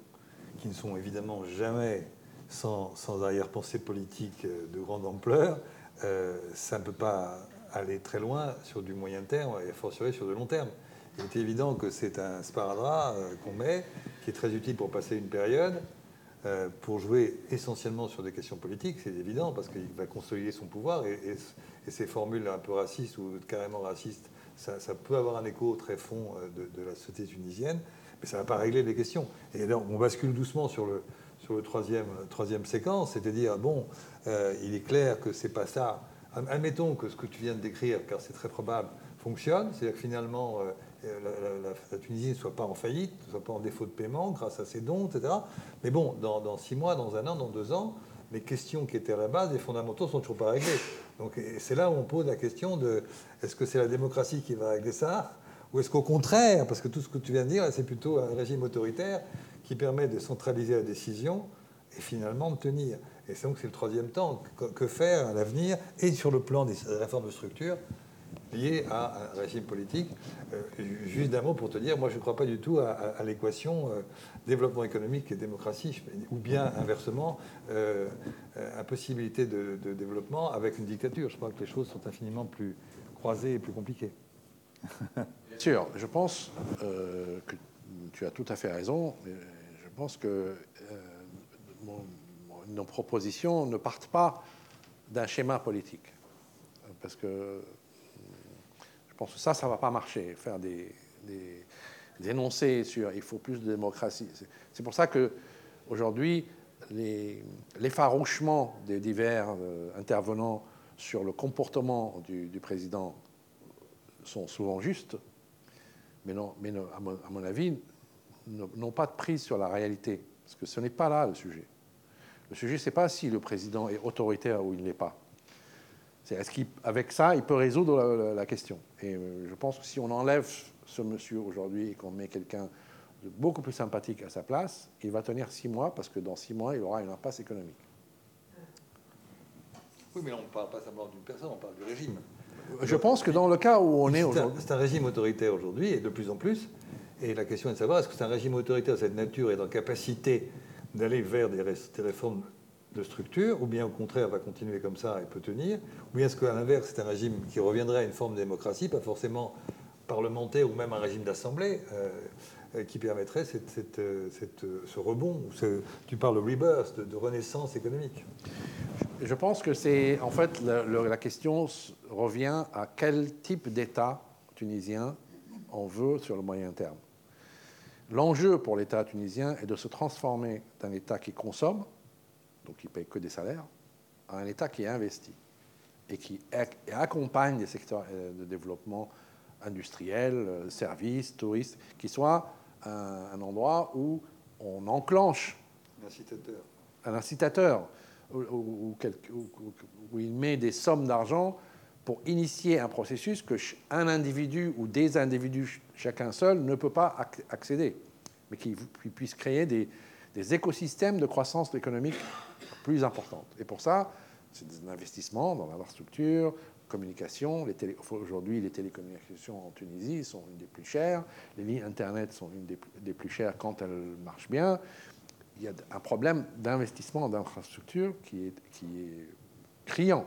qui ne sont évidemment jamais sans, arrière-pensée politique euh, de grande ampleur, euh, ça ne peut pas aller très loin sur du moyen terme et fortiori sur de long terme. Il est évident que c'est un sparadrap qu'on met, qui est très utile pour passer une période, pour jouer essentiellement sur des questions politiques, c'est évident, parce qu'il va consolider son pouvoir, et, ces formules un peu racistes ou carrément racistes, ça, peut avoir un écho très fond de, de la société tunisienne, mais ça ne va pas régler les questions. Et là, on bascule doucement sur le, troisième, séquence, c'est-à-dire, bon, euh, il est clair que c'est pas ça. Admettons que ce que tu viens de décrire, car c'est très probable, fonctionne, c'est-à-dire que finalement, euh, la, Tunisie ne soit pas en faillite, ne soit pas en défaut de paiement grâce à ses dons, etc. Mais bon, dans, six mois, dans un an, dans deux ans, les questions qui étaient à la base, les fondamentaux, sont toujours pas réglés. Donc c'est là où on pose la question de est-ce que c'est la démocratie qui va régler ça ou est-ce qu'au contraire, parce que tout ce que tu viens de dire, c'est plutôt un régime autoritaire qui permet de centraliser la décision et finalement de tenir. Et c'est donc c'est le troisième temps. Que faire à l'avenir et sur le plan des réformes de structure liées à un régime politique euh, Juste d'un mot pour te dire, moi je ne crois pas du tout à, l'équation euh, développement économique et démocratie, ou bien inversement, euh, impossibilité de, développement avec une dictature. Je crois que les choses sont infiniment plus croisées et plus compliquées. Bien sûr, je pense que tu as tout à fait raison. Je pense que euh, nos propositions ne partent pas d'un schéma politique. Parce que je pense que ça, ça ne va pas marcher. Faire des, énoncés sur il faut plus de démocratie. C'est pour ça que aujourd'hui, l'effarouchement des divers euh, intervenants sur le comportement du, président sont souvent justes, mais, non, mais à, mon, avis, n'ont pas de prise sur la réalité. Parce que ce n'est pas là le sujet. Le sujet, ce n'est pas si le président est autoritaire ou il n'est pas. C'est est-ce qu'avec ça, il peut résoudre la, question? Et euh, je pense que si on enlève ce monsieur aujourd'hui et qu'on met quelqu'un beaucoup plus sympathique à sa place, il va tenir six mois parce que dans six mois, il aura une impasse économique. Oui, mais on ne parle pas simplement d'une personne, on parle du régime. Je pense que dans le cas où on est aujourd'hui. c'est un régime autoritaire aujourd'hui, et de plus en plus. Et la question est de savoir est-ce que c'est un régime autoritaire de cette nature et en capacité d'aller vers des réformes de structure, ou bien au contraire va continuer comme ça et peut tenir, ou bien est-ce qu'à l'inverse c'est un régime qui reviendrait à une forme de démocratie, pas forcément parlementaire ou même un régime d'assemblée, euh, euh, qui permettrait cette- cette, euh, ce rebond, tu parles de rebirth, de, renaissance économique. Je pense que c'est en fait la question revient à quel type d'État tunisien on veut sur le moyen terme. L'enjeu pour l'État tunisien est de se transformer d'un État qui consomme, donc qui paye que des salaires, à un État qui investit et qui ac- accompagne des secteurs euh, de développement industriel, euh, services, touristes, qui soit un, un endroit où on enclenche Incitateur. un incitateur où, il met des sommes d'argent pour initier un processus que un individu ou des individus, ch- chacun seul, ne peut pas ac- accéder, mais qui, qui puisse créer des, des écosystèmes de croissance économique plus importantes. Et pour ça, c'est des investissements dans l'infrastructure, communication. Télé- Aujourd'hui, les télécommunications en Tunisie sont une des plus chères. Les lignes Internet sont une des, plus- chères quand elles marchent bien il y a un problème d'investissement d'infrastructure qui qui est criant.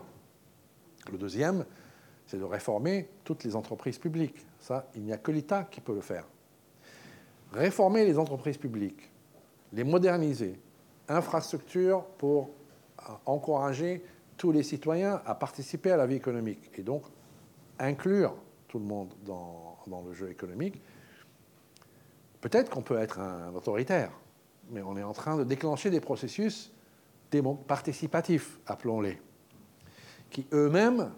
Le deuxième, c'est de réformer toutes les entreprises publiques. Ça, il n'y a que l'État qui peut le faire. Réformer les entreprises publiques, les moderniser, infrastructure pour euh, encourager tous les citoyens à participer à la vie économique et donc inclure tout le monde dans, dans le jeu économique. Peut-être qu'on peut être un autoritaire, mais on est en train de déclencher des processus participatifs, appelons-les, qui eux-mêmes,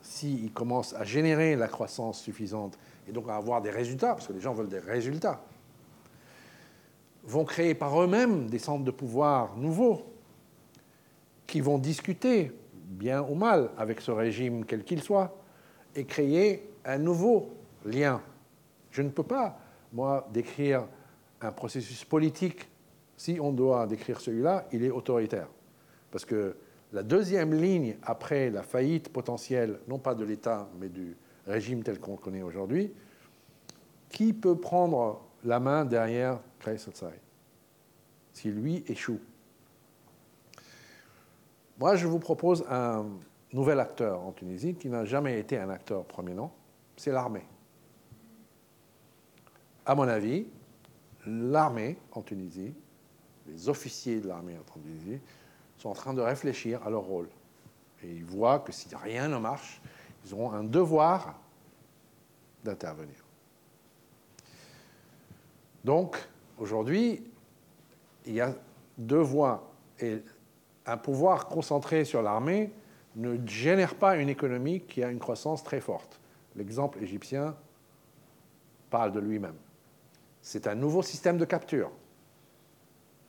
s'ils commencent à générer la croissance suffisante et donc à avoir des résultats, parce que les gens veulent des résultats, vont créer par eux-mêmes des centres de pouvoir nouveaux qui vont discuter, bien ou mal, avec ce régime quel qu'il soit, et créer un nouveau lien. Je ne peux pas, moi, décrire un processus politique. Si on doit décrire celui-là, il est autoritaire. Parce que la deuxième ligne après la faillite potentielle, non pas de l'État, mais du régime tel qu'on le connaît aujourd'hui, qui peut prendre la main derrière Kais Sotsaï si lui échoue Moi, je vous propose un nouvel acteur en Tunisie qui n'a jamais été un acteur prominent, c'est l'armée. À mon avis, l'armée en Tunisie, les officiers de l'armée en Tunisie, sont en train de réfléchir à leur rôle. Et ils voient que si rien ne marche, ils auront un devoir d'intervenir. Donc, aujourd'hui, il y a deux voies. Et un pouvoir concentré sur l'armée ne génère pas une économie qui a une croissance très forte. L'exemple égyptien parle de lui-même. C'est un nouveau système de capture.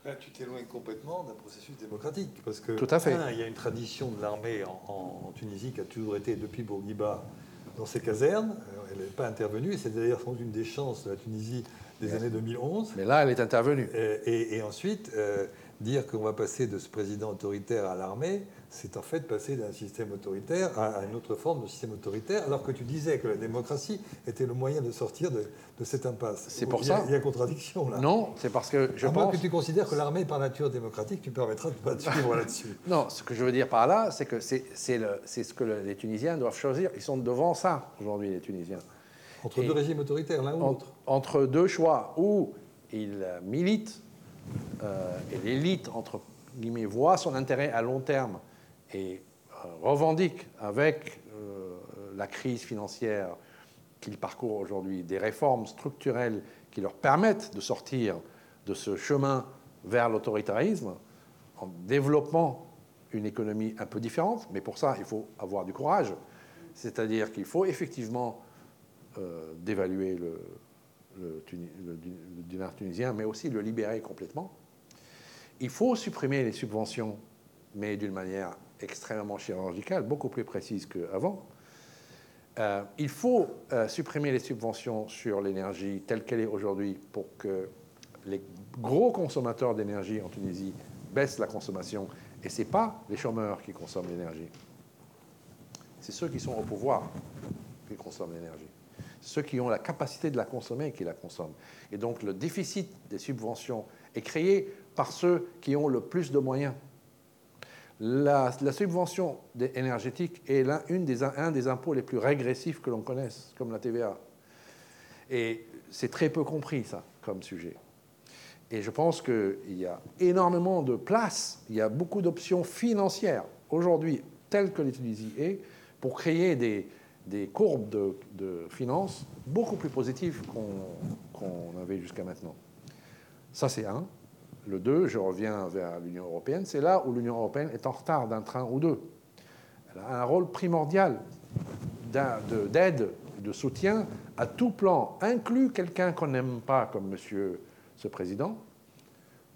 Là, tu t'éloignes complètement d'un processus démocratique. Parce que, Tout à fait. un, il y a une tradition de l'armée en, Tunisie qui a toujours été, depuis Bourguiba, dans ses casernes. Euh, Elle n'est pas intervenue. C'est d'ailleurs sans une des chances de la Tunisie des Yes. années 2011. Mais là, elle est intervenue. Euh, Et, et ensuite, euh, dire qu'on va passer de ce président autoritaire à l'armée, c'est en fait passer d'un système autoritaire à, une autre forme de système autoritaire, alors que tu disais que la démocratie était le moyen de sortir de, de cette impasse. C'est pour Il a- ça. Il y a contradiction là. Non, c'est parce que je à moins pense... que tu considères que l'armée est par nature démocratique, tu permettras de pas te suivre là-dessus. Non, ce que je veux dire par là, c'est que c'est ce que le- les Tunisiens doivent choisir. Ils sont devant ça aujourd'hui, les Tunisiens. Entre Et- deux régimes autoritaires, l'un ou l'autre. Entre deux choix où il milite euh, et l'élite, entre guillemets, voit son intérêt à long terme et euh, revendique avec euh, la crise financière qu'il parcourt aujourd'hui des réformes structurelles qui leur permettent de sortir de ce chemin vers l'autoritarisme en développant une économie un peu différente, mais pour ça, il faut avoir du courage. C'est-à-dire qu'il faut effectivement d'évaluer le, le, le dinar tunisien, mais aussi le libérer complètement. Il faut supprimer les subventions, mais d'une manière extrêmement chirurgicale, beaucoup plus précise qu'avant. Euh, il faut euh, supprimer les subventions sur l'énergie telle qu'elle est aujourd'hui pour que les gros consommateurs d'énergie en Tunisie baissent la consommation. Et ce n'est pas les chômeurs qui consomment l'énergie. C'est ceux qui sont au pouvoir qui consomment l'énergie. Ceux qui ont la capacité de la consommer qui la consomment. Et donc le déficit des subventions est créé par ceux qui ont le plus de moyens. La, subvention énergétique est une des, un des impôts les plus régressifs que l'on connaisse, comme la TVA. Et c'est très peu compris, ça, comme sujet. Et je pense qu'il y a énormément de place, il y a beaucoup d'options financières aujourd'hui, telles que les est, pour créer des, des courbes de, finances beaucoup plus positives qu'on avait jusqu'à maintenant. Ça, c'est un. Le deux, je reviens vers l'Union européenne, c'est là où l'Union européenne est en retard d'un train ou deux. Elle a un rôle primordial d'aide, de, soutien à tout plan, inclus quelqu'un qu'on n'aime pas comme monsieur ce président,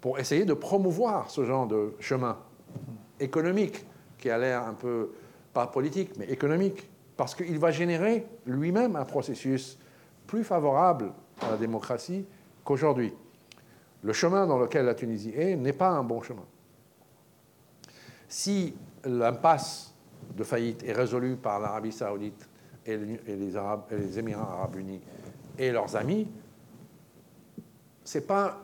pour essayer de promouvoir ce genre de chemin économique qui a l'air un peu, pas politique, mais économique, parce qu'il va générer lui-même un processus plus favorable à la démocratie qu'aujourd'hui le chemin dans lequel la Tunisie est n'est pas un bon chemin. Si l'impasse de faillite est résolue par l'Arabie saoudite et les, Émirats arabes unis et leurs amis, ce n'est pas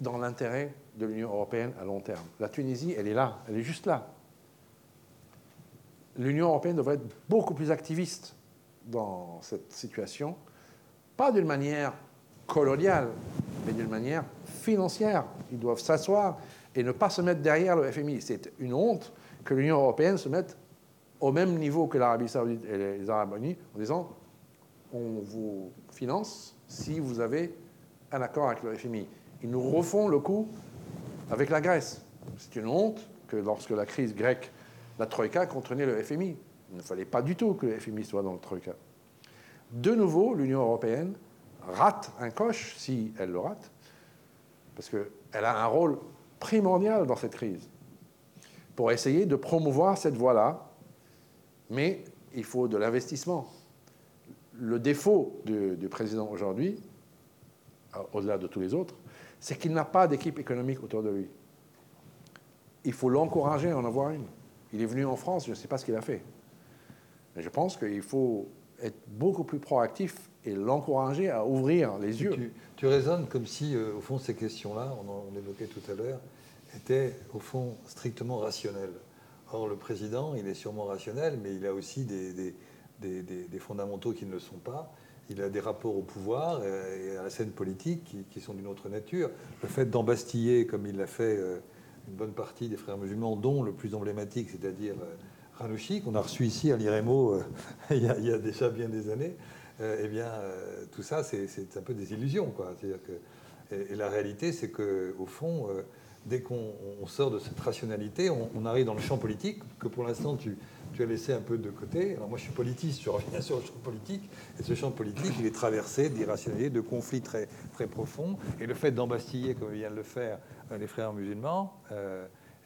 dans l'intérêt de l'Union européenne à long terme. La Tunisie, elle est là, elle est juste là. L'Union européenne devrait être beaucoup plus activiste dans cette situation, pas d'une manière coloniale, mais d'une manière financière. Ils doivent s'asseoir et ne pas se mettre derrière le FMI. C'est une honte que l'Union européenne se mette au même niveau que l'Arabie saoudite et les Arabes unis en disant on vous finance si vous avez un accord avec le FMI. Ils nous refont le coup avec la Grèce. C'est une honte que lorsque la crise grecque, la Troïka contenait le FMI. Il ne fallait pas du tout que le FMI soit dans le Troïka. De nouveau, l'Union européenne rate un coche, si elle le rate, parce qu'elle a un rôle primordial dans cette crise, pour essayer de promouvoir cette voie-là, mais il faut de l'investissement. Le défaut du, président aujourd'hui, au-delà de tous les autres, c'est qu'il n'a pas d'équipe économique autour de lui. Il faut l'encourager à en avoir une. Il est venu en France, je ne sais pas ce qu'il a fait. Mais je pense qu'il faut être beaucoup plus proactif et l'encourager à ouvrir les yeux. Tu, raisonnes comme si, euh, au fond, ces questions-là, on, en évoquait tout à l'heure, étaient, au fond, strictement rationnelles. Or, le président, il est sûrement rationnel, mais il a aussi des, fondamentaux qui ne le sont pas. Il a des rapports au pouvoir et à la scène politique qui, sont d'une autre nature. Le fait d'embastiller, comme il l'a fait, euh, une bonne partie des frères musulmans, dont le plus emblématique, c'est-à-dire euh, Ranouchi, qu'on a reçu ici à l'IREMO il, il, y a déjà bien des années, euh, eh bien, euh, tout ça, c'est un peu des illusions. Quoi. Que, et, la réalité, c'est qu'au fond, euh, dès qu'on sort de cette rationalité, on, arrive dans le champ politique, que pour l'instant, tu, tu, as laissé un peu de côté. Alors moi, je suis politiste, je reviens sur le champ politique, et ce champ politique, il est traversé d'irrationalité, de conflits très, très profonds. Et le fait d'embastiller, comme vient de le faire les frères musulmans,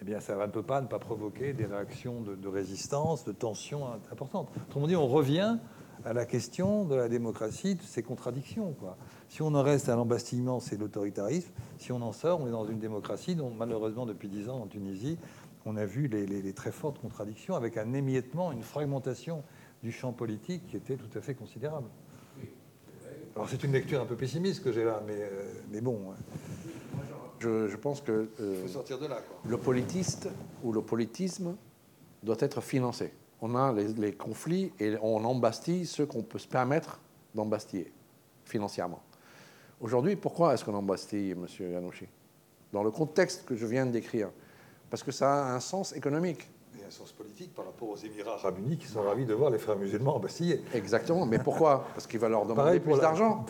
eh bien, ça ne peut pas ne pas provoquer des réactions de, résistance, de tension importantes. Autrement dit, on revient à la question de la démocratie, de ses contradictions. Quoi. Si on en reste à l'embastillement, c'est l'autoritarisme. Si on en sort, on est dans une démocratie dont malheureusement depuis dix ans en Tunisie, on a vu les, très fortes contradictions avec un émiettement, une fragmentation du champ politique qui était tout à fait considérable. Alors c'est une lecture un peu pessimiste que j'ai là, mais, euh, mais bon. Je, pense que euh, faut sortir de là, le politiste ou le politisme doit être financé on a les, conflits et on embastille ceux qu'on peut se permettre d'embastiller financièrement. Aujourd'hui, pourquoi est-ce qu'on embastille, M. Yanouchi? Dans le contexte que je viens de décrire. Parce que ça a un sens économique. Et un sens politique par rapport aux Émirats arabes unis qui sont ravis de voir les frères musulmans embastillés. Exactement. Mais pourquoi? Parce qu'il va leur demander plus d'argent.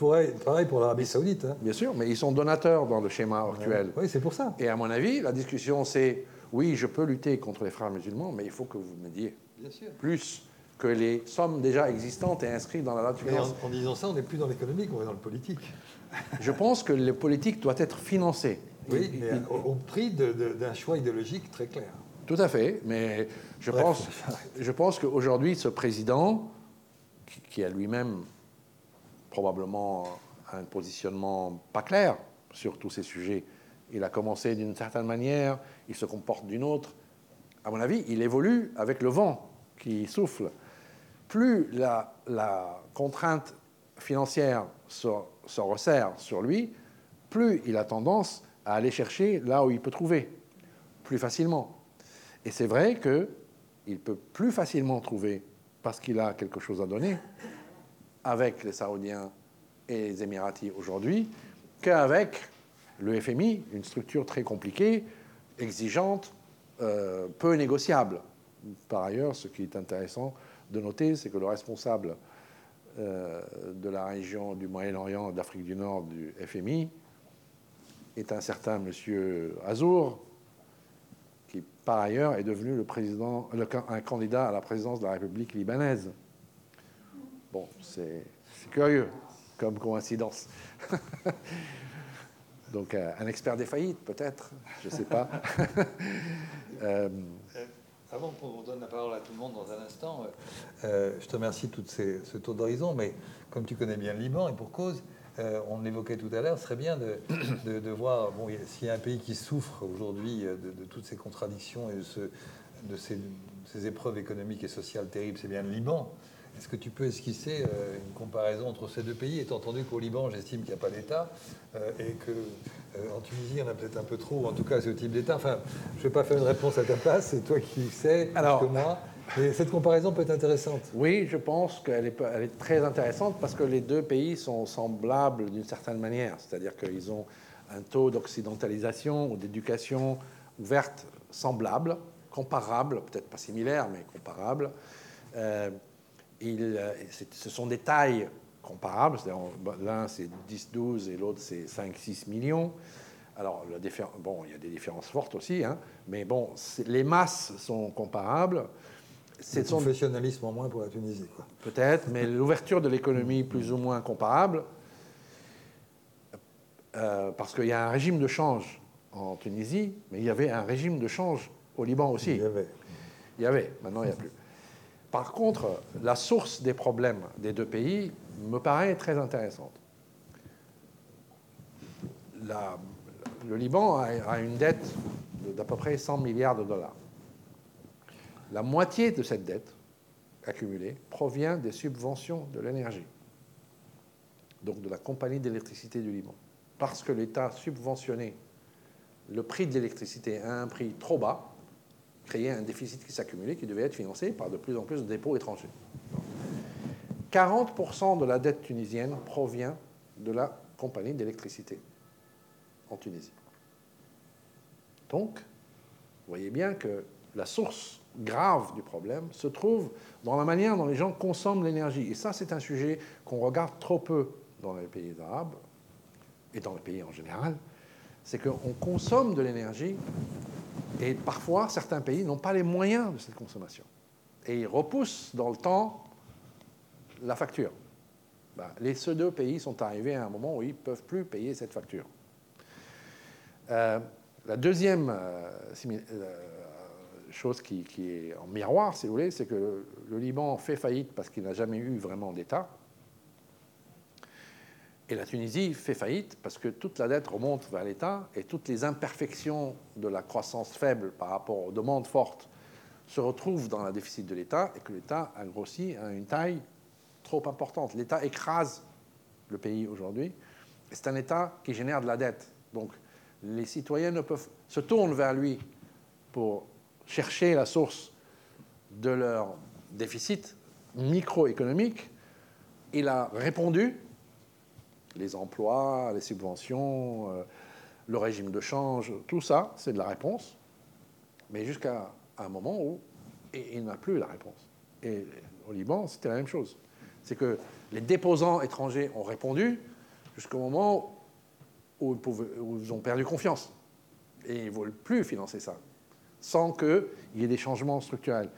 Pareil pour l'Arabie saoudite. Hein. Bien sûr, mais ils sont donateurs dans le schéma actuel. Oui, c'est pour ça. Et à mon avis, la discussion, c'est oui, je peux lutter contre les frères musulmans, mais il faut que vous me disiez plus que les sommes déjà existantes et inscrites dans la loi de finances. En, disant ça, on n'est plus dans l'économique, on est dans le politique. Je pense que le politique doit être financé. Oui, mais au, prix d'un choix idéologique très clair. Tout à fait, mais je pense, je pense qu'aujourd'hui, ce président, qui, a lui-même probablement un positionnement pas clair sur tous ces sujets. Il a commencé d'une certaine manière, il se comporte d'une autre. À mon avis, il évolue avec le vent qui souffle. Plus la, contrainte financière se, se resserre sur lui, plus il a tendance à aller chercher là où il peut trouver, plus facilement. Et c'est vrai qu'il peut plus facilement trouver, parce qu'il a quelque chose à donner, avec les Saoudiens et les Émiratis aujourd'hui, qu'avec le FMI, une structure très compliquée, exigeante, euh, peu négociable. Par ailleurs, ce qui est intéressant de noter, c'est que le responsable euh, de la région du Moyen-Orient, d'Afrique du Nord, du FMI, est un certain monsieur Azour, qui par ailleurs est devenu le président, un candidat à la présidence de la République libanaise. Bon, c'est curieux comme coïncidence. Donc euh, un expert des faillites, peut-être, je ne sais pas. Euh, avant qu'on donne la parole à tout le monde dans un instant, euh, je te remercie de tout ce tour d'horizon, mais comme tu connais bien le Liban, et pour cause, on l'évoquait tout à l'heure, ce serait bien de, de, voir, bon, s'il y a un pays qui souffre aujourd'hui de, toutes ces contradictions et de, ce, de ces, ces, épreuves économiques et sociales terribles, c'est bien le Liban. Est-ce que tu peux esquisser euh, une comparaison entre ces deux pays, étant entendu qu'au Liban, j'estime qu'il n'y a pas d'État, euh, et qu'en euh, Tunisie, on a peut-être un peu trop, en tout cas ce type d'État. Enfin, je ne vais pas faire une réponse à ta place, c'est toi qui sais, Alors, que moi. Et cette comparaison peut être intéressante. Oui, je pense qu'elle est, elle est très intéressante parce que les deux pays sont semblables d'une certaine manière. C'est-à-dire qu'ils ont un taux d'occidentalisation ou d'éducation ouverte semblable, comparable, peut-être pas similaire, mais comparable. Euh, ce sont des tailles comparables. L'un, c'est 10-12 et l'autre, c'est 5-6 millions. Alors, bon, il y a des différences fortes aussi, hein, mais bon, les masses sont comparables. C'est le professionnalisme en moins pour la Tunisie. Peut-être, mais l'ouverture de l'économie plus ou moins comparable, euh, parce qu'il y a un régime de change en Tunisie, mais il y avait un régime de change au Liban aussi. Il y avait. Il y avait, maintenant il n'y a plus. Par contre, la source des problèmes des deux pays me paraît très intéressante. le Liban a, une dette d'à peu près 100 milliards de dollars. La moitié de cette dette accumulée provient des subventions de l'énergie, donc de la compagnie d'électricité du Liban. Parce que l'État subventionnait le prix de l'électricité à un prix trop bas, créer un déficit qui s'accumulait, qui devait être financé par de plus en plus de dépôts étrangers. 40% de la dette tunisienne provient de la compagnie d'électricité en Tunisie. Donc, vous voyez bien que la source grave du problème se trouve dans la manière dont les gens consomment l'énergie. Et ça, c'est un sujet qu'on regarde trop peu dans les pays arabes et dans les pays en général. C'est qu'on consomme de l'énergie et parfois, certains pays n'ont pas les moyens de cette consommation. Et ils repoussent dans le temps la facture. Ben, les, ces deux pays sont arrivés à un moment où ils ne peuvent plus payer cette facture. Euh, la deuxième euh, euh, chose qui, est en miroir, si vous voulez, c'est que le Liban fait faillite parce qu'il n'a jamais eu vraiment d'État. Et la Tunisie fait faillite parce que toute la dette remonte vers l'État et toutes les imperfections de la croissance faible par rapport aux demandes fortes se retrouvent dans le déficit de l'État et que l'État a grossi à une taille trop importante. L'État écrase le pays aujourd'hui. C'est un État qui génère de la dette. Donc les citoyens ne peuvent, se tournent vers lui pour chercher la source de leur déficit microéconomique. Il a répondu les emplois, les subventions, euh, le régime de change, tout ça, c'est de la réponse. Mais jusqu'à un moment où il n'a plus la réponse. Et au Liban, c'était la même chose. C'est que les déposants étrangers ont répondu jusqu'au moment où ils, ont perdu confiance. Et ils ne veulent plus financer ça, sans qu'il y ait des changements structurels.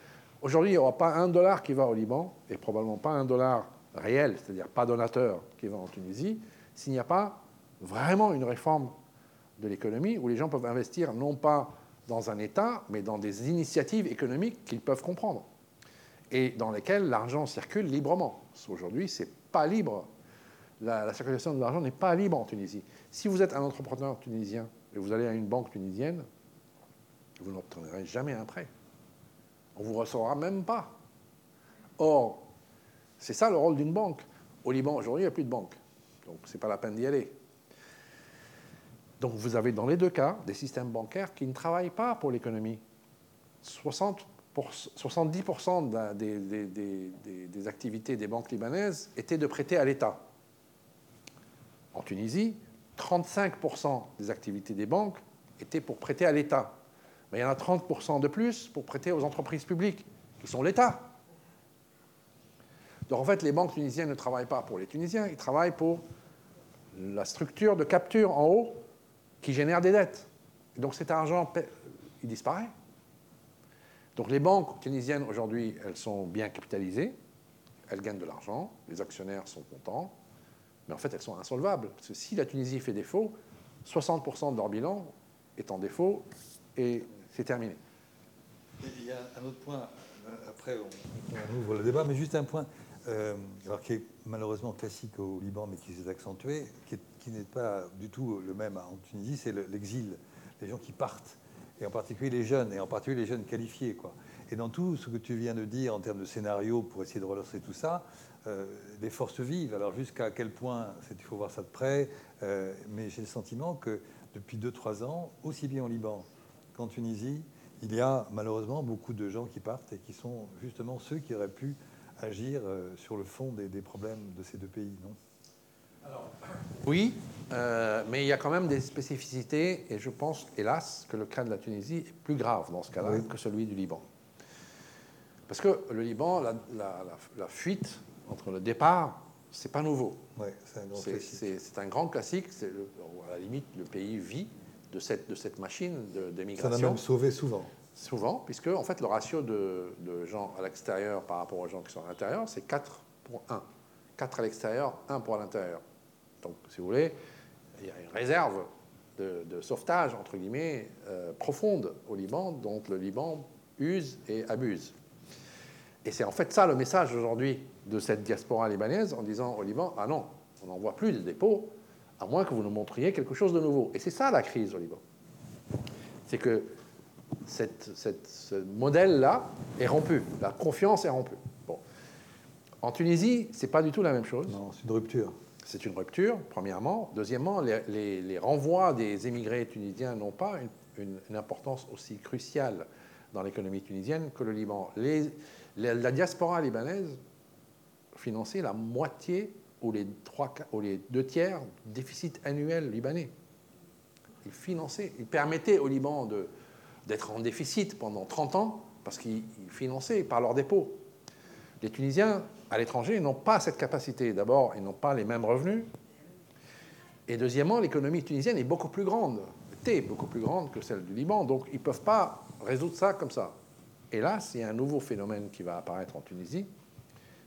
Aujourd'hui, il n'y aura pas un dollar qui va au Liban, et probablement pas un dollar réel, c'est-à-dire pas donateur qui va en Tunisie, s'il n'y a pas vraiment une réforme de l'économie où les gens peuvent investir non pas dans un État, mais dans des initiatives économiques qu'ils peuvent comprendre et dans lesquelles l'argent circule librement. Aujourd'hui, ce n'est pas libre. la, circulation de l'argent n'est pas libre en Tunisie. Si vous êtes un entrepreneur tunisien et vous allez à une banque tunisienne, vous n'obtiendrez jamais un prêt. On ne vous recevra même pas. Or, c'est ça le rôle d'une banque. Au Liban, aujourd'hui, il n'y a plus de banque. Donc, ce n'est pas la peine d'y aller. Donc, vous avez dans les deux cas des systèmes bancaires qui ne travaillent pas pour l'économie. 60 70% des, activités des banques libanaises étaient de prêter à l'État. En Tunisie, 35% des activités des banques étaient pour prêter à l'État. Mais il y en a 30% de plus pour prêter aux entreprises publiques, qui sont l'État. Donc en fait, les banques tunisiennes ne travaillent pas pour les Tunisiens, ils travaillent pour la structure de capture en haut qui génère des dettes. donc cet argent, il disparaît. Donc les banques tunisiennes aujourd'hui, elles sont bien capitalisées, elles gagnent de l'argent, les actionnaires sont contents, mais en fait elles sont insolvables. Parce que si la Tunisie fait défaut, 60% de leur bilan est en défaut et c'est terminé. Il y a un autre point, après on, ouvre le débat, mais juste un point, euh, alors qui est malheureusement classique au Liban, mais qui s'est accentué, qui, n'est pas du tout le même en Tunisie, c'est l'exil, les gens qui partent et en particulier les jeunes, et en particulier les jeunes qualifiés. Quoi. Et dans tout ce que tu viens de dire en termes de scénario pour essayer de relancer tout ça, euh, les forces vivent. Alors jusqu'à quel point, il faut voir ça de près, euh, mais j'ai le sentiment que depuis 2-3 ans, aussi bien au Liban qu'en Tunisie, il y a malheureusement beaucoup de gens qui partent et qui sont justement ceux qui auraient pu agir euh, sur le fond des, des problèmes de ces deux pays, non? Oui, euh, mais il y a quand même des spécificités, et je pense, hélas, que le cas de la Tunisie est plus grave dans ce cas-là que celui du Liban. Parce que le Liban, la, fuite entre le départ, c'est pas nouveau. c'est un grand classique. C'est à la limite, le pays vit de cette, de cette machine d'émigration. Ça l'a même sauvé souvent. Souvent, puisque en fait, le ratio de, gens à l'extérieur par rapport aux gens qui sont à l'intérieur, c'est 4 pour 1. 4 à l'extérieur, 1 pour l'intérieur. Donc, si vous voulez, il y a une réserve de, sauvetage, entre guillemets, euh, profonde au Liban, dont le Liban use et abuse. Et c'est en fait ça le message aujourd'hui de cette diaspora libanaise en disant au Liban, ah non, on n'envoie plus de dépôts, à moins que vous nous montriez quelque chose de nouveau. Et c'est ça la crise au Liban. C'est que cette, ce modèle-là est rompu, la confiance est rompue. Bon. En Tunisie, c'est pas du tout la même chose. Non, c'est une rupture. C'est une rupture, premièrement. Deuxièmement, les, renvois des émigrés tunisiens n'ont pas une, importance aussi cruciale dans l'économie tunisienne que le Liban. la diaspora libanaise finançait la moitié ou les, trois, ou les deux tiers du déficit annuel libanais. Ils finançaient, ils permettaient au Liban d'être en déficit pendant 30 ans parce qu'ils finançaient par leurs dépôts. Les Tunisiens à l'étranger n'ont pas cette capacité. D'abord, ils n'ont pas les mêmes revenus. Et deuxièmement, l'économie tunisienne est beaucoup plus grande, était beaucoup plus grande que celle du Liban. Donc, ils ne peuvent pas résoudre ça comme ça. Là, il y a un nouveau phénomène qui va apparaître en Tunisie.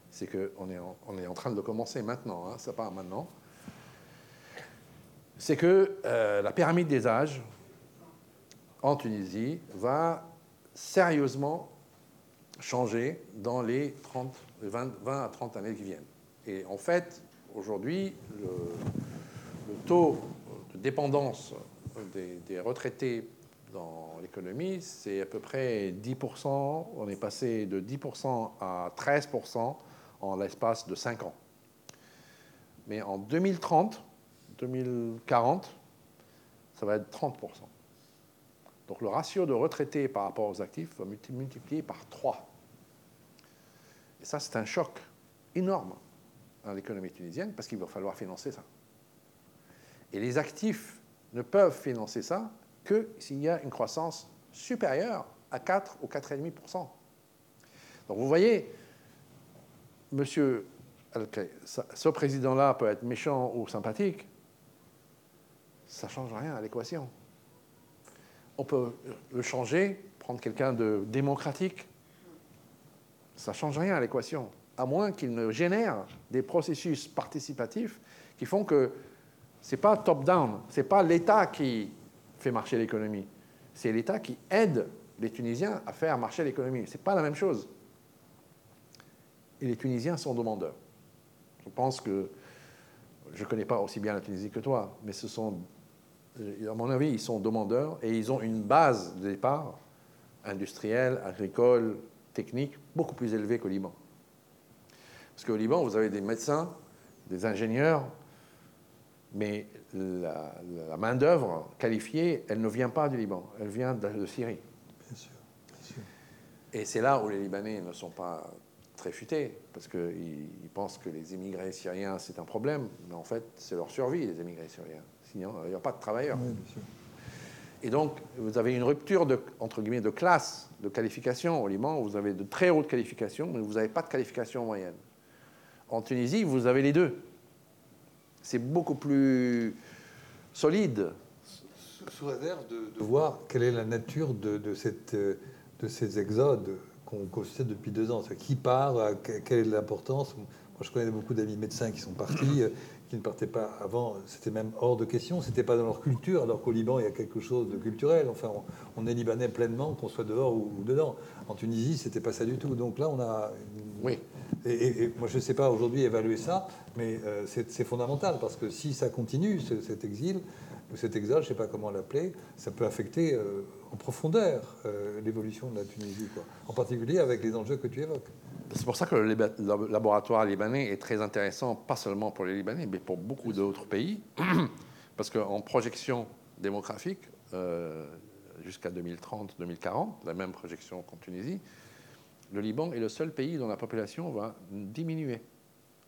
C'est qu'on est, en, est en train de le commencer maintenant, hein, ça part maintenant. C'est que euh, la pyramide des âges en Tunisie va sérieusement changer dans les 30 20, 20 à 30 années qui viennent. Et en fait, aujourd'hui, le, taux de dépendance des, retraités dans l'économie, c'est à peu près 10%. On est passé de 10% à 13% en l'espace de 5 ans. Mais en 2030, 2040, ça va être 30%. Donc le ratio de retraités par rapport aux actifs va multiplier par 3. Et ça, c'est un choc énorme dans l'économie tunisienne parce qu'il va falloir financer ça. Et les actifs ne peuvent financer ça que s'il y a une croissance supérieure à 4 ou 4,5%. Donc vous voyez, monsieur, ce président-là peut être méchant ou sympathique, ça ne change rien à l'équation. On peut le changer, prendre quelqu'un de démocratique, ça ne change rien à l'équation, à moins qu'il ne génère des processus participatifs qui font que ce n'est pas top-down, ce n'est pas l'État qui fait marcher l'économie, c'est l'État qui aide les Tunisiens à faire marcher l'économie. Ce n'est pas la même chose. Et les Tunisiens sont demandeurs. Je pense que je ne connais pas aussi bien la Tunisie que toi, mais ce sont, à mon avis, ils sont demandeurs et ils ont une base de départ industrielle, agricole, technique, beaucoup plus élevée qu'au Liban. Parce qu'au Liban, vous avez des médecins, des ingénieurs, mais la, main-d'œuvre qualifiée, elle ne vient pas du Liban, elle vient de, Syrie. Bien sûr, bien sûr. Et c'est là où les Libanais ne sont pas très futés, parce qu'ils pensent que les immigrés syriens, c'est un problème, mais en fait, c'est leur survie, les immigrés syriens. Sinon, il n'y a pas de travailleurs. Et donc, vous avez une rupture de, entre guillemets, de classe, de qualification au Liban. Vous avez de très hautes qualifications, mais vous n'avez pas de qualification moyenne. En Tunisie, vous avez les deux. C'est beaucoup plus solide. Sous réserve de, voir quelle est la nature de, cette, de ces exodes qu'on constate depuis deux ans. Qui part, quelle est l'importance Moi, je connais beaucoup d'amis médecins qui sont partis, euh, qui ne partaient pas avant. C'était même hors de question. C'était pas dans leur culture, alors qu'au Liban, il y a quelque chose de culturel. Enfin, on, est libanais pleinement, qu'on soit dehors ou, dedans. En Tunisie, c'était pas ça du tout. Donc là, on a. Oui. Et, moi, je ne sais pas aujourd'hui évaluer ça, mais euh, c'est fondamental parce que si ça continue, cet exil, ou cet exode, je ne sais pas comment l'appeler, ça peut affecter euh, en profondeur euh, l'évolution de la Tunisie, quoi. en particulier avec les enjeux que tu évoques. C'est pour ça que le laboratoire libanais est très intéressant, pas seulement pour les Libanais, mais pour beaucoup d'autres pays, parce qu'en projection démographique, euh, jusqu'à 2030-2040, la même projection qu'en Tunisie, le Liban est le seul pays dont la population va diminuer,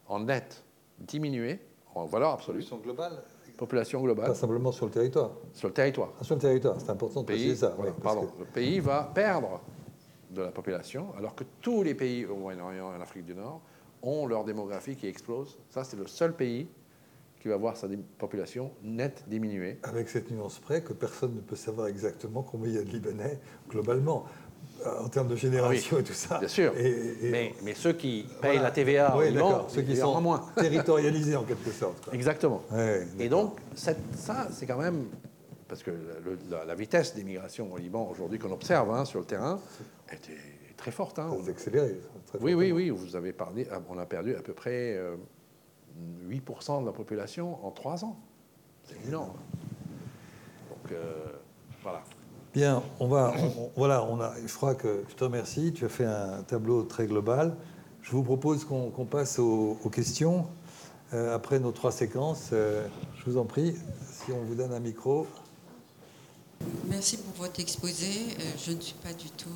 en net, diminuer, en valeur absolue. Population globale population globale. Pas simplement sur le territoire. Sur le territoire. Ah, sur le territoire, c'est important de préciser ça. pardon. Le pays va perdre de la population, alors que tous les pays au Moyen-Orient et en Afrique du Nord ont leur démographie qui explose. Ça, c'est le seul pays qui va voir sa population nette diminuer. Avec cette nuance près que personne ne peut savoir exactement combien il y a de Libanais globalement en termes de génération ah et tout ça. Bien sûr. mais, mais, ceux qui payent la TVA oui, ceux qui sont moins. territorialisés en quelque sorte. Exactement. et donc, ça, c'est quand même. Parce que la, vitesse d'immigration au Liban aujourd'hui qu'on observe hein, sur le terrain est, très forte. Hein. Vous accélérez. oui, oui, oui. Vous avez parlé, on a perdu à peu près 8% euh, de la population en 3 ans. C'est énorme. Donc, euh, voilà. Bien, on va, voilà, on a, je crois que je te remercie. Tu as fait un tableau très global. Je vous propose qu'on passe aux, questions euh, après nos trois séquences. Euh, je vous en prie, si on vous donne un micro. Merci pour votre exposé. Euh, je ne suis pas du tout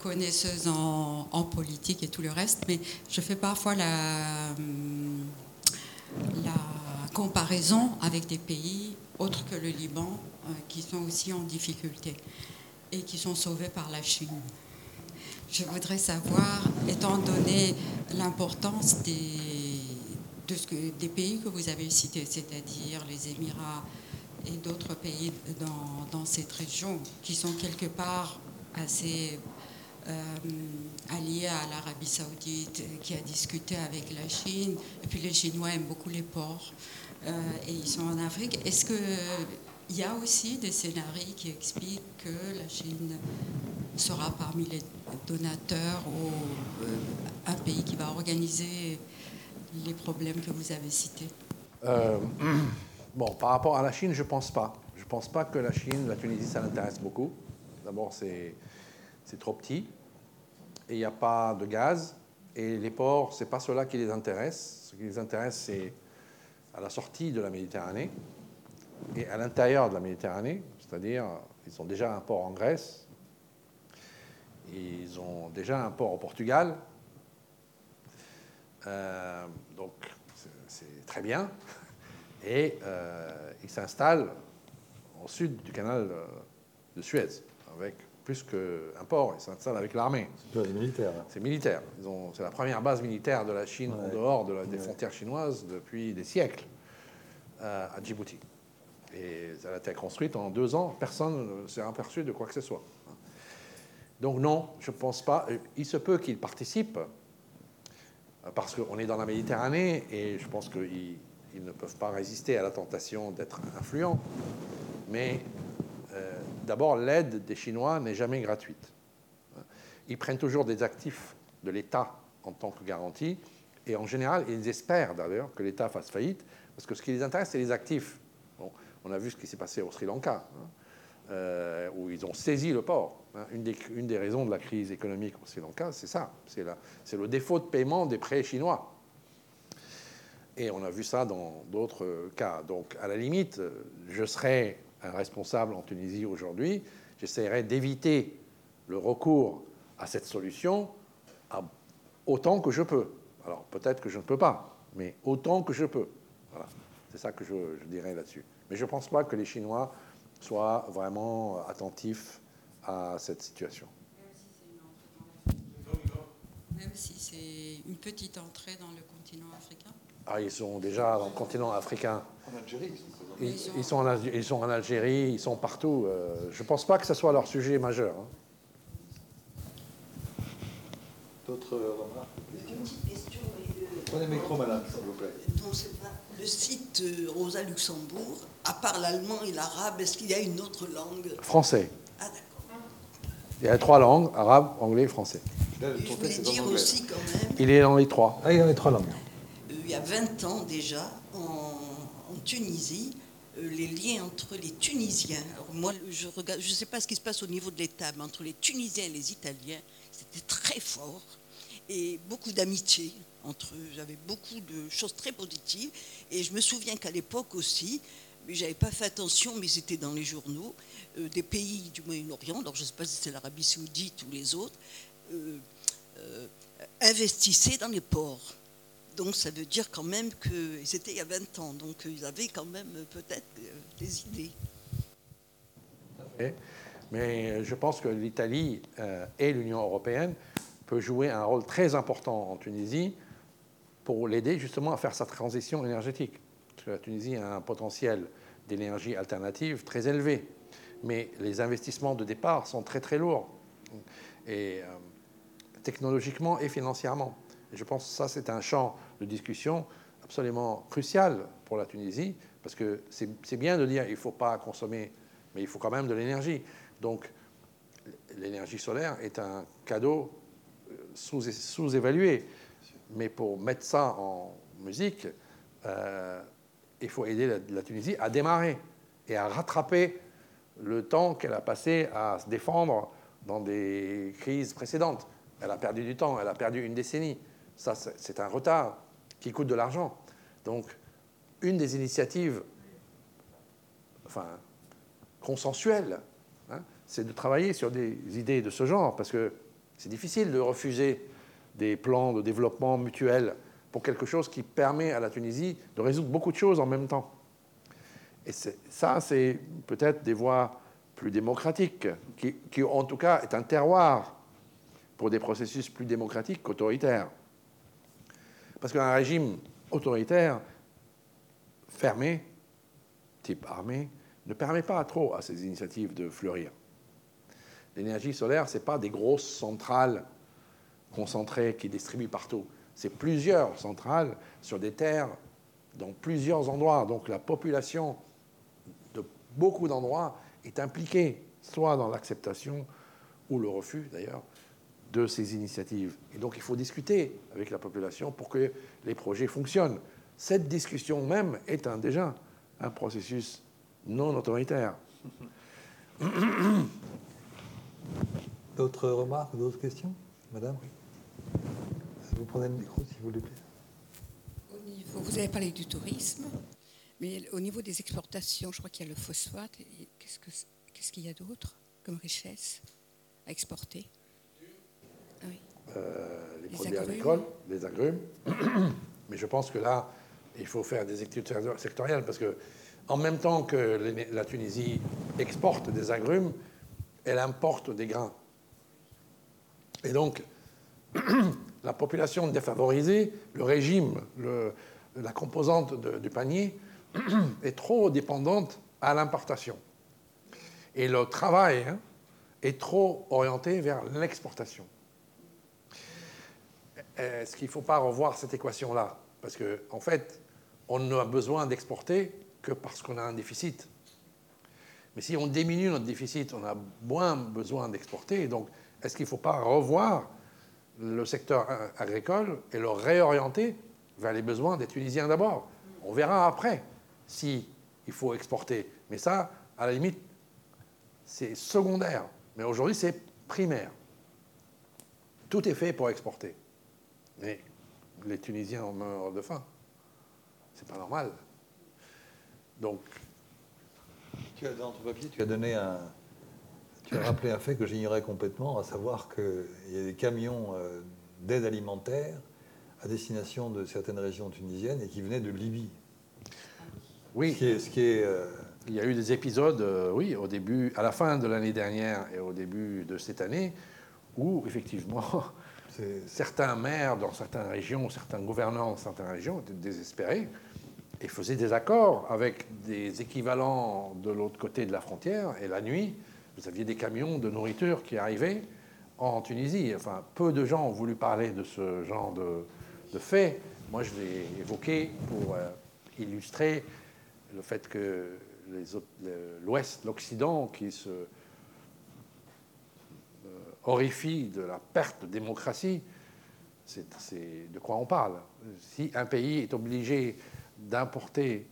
connaisseuse en, politique et tout le reste, mais je fais parfois la, la comparaison avec des pays autres que le Liban euh, qui sont aussi en difficulté et qui sont sauvés par la Chine. Je voudrais savoir, étant donné l'importance des, des pays que vous avez cités, c'est-à-dire les Émirats et d'autres pays dans, cette région, qui sont quelque part assez euh, alliés à l'Arabie saoudite, qui a discuté avec la Chine, et puis les Chinois aiment beaucoup les ports, euh, et ils sont en Afrique. Est-ce que il y a aussi des scénarios qui expliquent que la Chine sera parmi les donateurs ou euh, un pays qui va organiser les problèmes que vous avez cités? Bon, par rapport à la Chine, je ne pense pas. Je ne pense pas que la Chine, la Tunisie, ça l'intéresse beaucoup. D'abord, c'est trop petit et il n'y a pas de gaz. Et les ports, ce n'est pas cela qui les intéresse. Ce qui les intéresse, c'est à la sortie de la Méditerranée et à l'intérieur de la Méditerranée, c'est-à-dire ils ont déjà un port en Grèce, ils ont déjà un port au Portugal, euh, donc c'est très bien, et euh, ils s'installent au sud du canal de Suez, avec plus qu'un port, ils s'installent avec l'armée. C'est militaire. C'est militaire. C'est la première base militaire de la Chine en dehors de des frontières chinoises depuis des siècles euh, à Djibouti. Et elle a été construite en deux ans. Personne ne s'est aperçu de quoi que ce soit. Donc non, je ne pense pas. Il se peut qu'ils participent, parce qu'on est dans la Méditerranée, et je pense qu'ils ne peuvent pas résister à la tentation d'être influents. Mais euh, d'abord, l'aide des Chinois n'est jamais gratuite. Ils prennent toujours des actifs de l'État en tant que garantie, et en général, ils espèrent d'ailleurs que l'État fasse faillite Parce que ce qui les intéresse, c'est les actifs. On a vu ce qui s'est passé au Sri Lanka, hein, euh, où ils ont saisi le port. Hein. Une, des, raisons de la crise économique au Sri Lanka, c'est ça. C'est le défaut de paiement des prêts chinois. Et on a vu ça dans d'autres cas. Donc, à la limite, je serais un responsable en Tunisie aujourd'hui, j'essaierais d'éviter le recours à cette solution autant que je peux. Alors, peut-être que je ne peux pas, mais autant que je peux. Voilà. C'est ça que je, je dirais là-dessus. Mais je ne pense pas que les Chinois soient vraiment attentifs à cette situation. Même si c'est une petite entrée dans le continent africain? Ah, Ils sont déjà dans le continent africain. En Algérie ils, sont... Ils, sont en, ils, sont en, Algérie, ils sont partout. Euh, je ne pense pas que ce soit leur sujet majeur. Hein. D'autres remarques? Une petite question. Prenez le micro, madame, s'il vous plaît. Non, c'est pas. Le site euh, Rosa Luxembourg, à part l'allemand et l'arabe, est-ce qu'il y a une autre langue? Français. Ah, d'accord. Il y a trois langues, arabe, anglais, français. Et je voulais dire aussi quand même, Il est dans les trois. Ah, il y a les trois langues. Euh, il y a 20 ans déjà, en, Tunisie, euh, les liens entre les Tunisiens. Moi, je regarde, je ne sais pas ce qui se passe au niveau de l'État, mais entre les Tunisiens et les Italiens, c'était très fort et beaucoup d'amitié entre eux. J'avais beaucoup de choses très positives. Et je me souviens qu'à l'époque aussi, mais j'avais pas fait attention, mais c'était dans les journaux, euh, des pays du Moyen-Orient, alors je ne sais pas si c'est l'Arabie Saoudite ou les autres, euh, investissaient dans les ports. Donc ça veut dire quand même que c'était il y a 20 ans, donc ils avaient quand même peut-être des idées. Mais je pense que l'Italie et l'Union européenne peuvent jouer un rôle très important en Tunisie pour l'aider justement à faire sa transition énergétique. La Tunisie a un potentiel d'énergie alternative très élevé, mais les investissements de départ sont très très lourds, euh, technologiquement et financièrement. Je pense que ça, c'est un champ de discussion absolument crucial pour la Tunisie, parce que c'est bien de dire qu'il ne faut pas consommer, mais il faut quand même de l'énergie. Donc, l'énergie solaire est un cadeau sous-évalué. Mais pour mettre ça en musique, euh, il faut aider la, Tunisie à démarrer et à rattraper le temps qu'elle a passé à se défendre dans des crises précédentes. Elle a perdu du temps, elle a perdu une décennie. Ça, c'est un retard qui coûte de l'argent. Donc, une des initiatives enfin, consensuelles, hein, c'est de travailler sur des idées de ce genre, parce que c'est difficile de refuser des plans de développement mutuel pour quelque chose qui permet à la Tunisie de résoudre beaucoup de choses en même temps. Et ça, c'est peut-être des voies plus démocratiques, qui, qui, en tout cas est un terroir pour des processus plus démocratiques qu'autoritaires. Parce qu'un régime autoritaire, fermé, type armé, ne permet pas trop à ces initiatives de fleurir. L'énergie solaire, ce n'est pas des grosses centrales concentrées qui distribuent partout. C'est plusieurs centrales sur des terres dans plusieurs endroits. Donc la population de beaucoup d'endroits est impliquée, soit dans l'acceptation ou le refus d'ailleurs, de ces initiatives. Et donc il faut discuter avec la population pour que les projets fonctionnent. Cette discussion même est un, déjà un processus non autoritaire. D'autres remarques, d'autres questions Madame? Vous prenez le micro, s'il vous plaît. Au niveau, vous avez parlé du tourisme, mais au niveau des exportations, je crois qu'il y a le phosphate. Qu'est-ce qu'il qu y a d'autre comme richesse à exporter? Les, les produits agrumes. agricoles, les agrumes. mais je pense que là, il faut faire des études sectorielles parce que en même temps que la Tunisie exporte des agrumes, elle importe des grains. Et donc, la population défavorisée, le régime, le, la composante de, du panier est trop dépendante à l'importation. Et le travail hein, est trop orienté vers l'exportation. Est-ce qu'il ne faut pas revoir cette équation-là Parce qu'en en fait, on n'a besoin d'exporter que parce qu'on a un déficit. Mais si on diminue notre déficit, on a moins besoin d'exporter. Donc, est-ce qu'il ne faut pas revoir le secteur agricole et le réorienter vers les besoins des Tunisiens d'abord? On verra après si il faut exporter. Mais ça, à la limite, c'est secondaire. Mais aujourd'hui, c'est primaire. Tout est fait pour exporter. Mais les Tunisiens meurent de faim. C'est pas normal. Donc, Tu as, dans ton papier, tu as donné un. Tu as rappelé un fait que j'ignorais complètement, à savoir qu'il y a des camions euh, d'aide alimentaire à destination de certaines régions tunisiennes et qui venaient de Libye. oui, Ce qui est. ce qui est, euh, il y a eu des épisodes, euh, oui, au début, à la fin de l'année dernière et au début de cette année, où effectivement, certains maires dans certaines régions, certains gouvernants dans certaines régions étaient désespérés et faisaient des accords avec des équivalents de l'autre côté de la frontière. Et la nuit, vous aviez des camions de nourriture qui arrivaient en Tunisie. Enfin, peu de gens ont voulu parler de ce genre de, fait. Moi, je l'ai évoqué pour euh, illustrer le fait que l'Ouest, l'Occident, qui se horrifie de la perte de démocratie, c'est de quoi on parle. Si un pays est obligé d'importer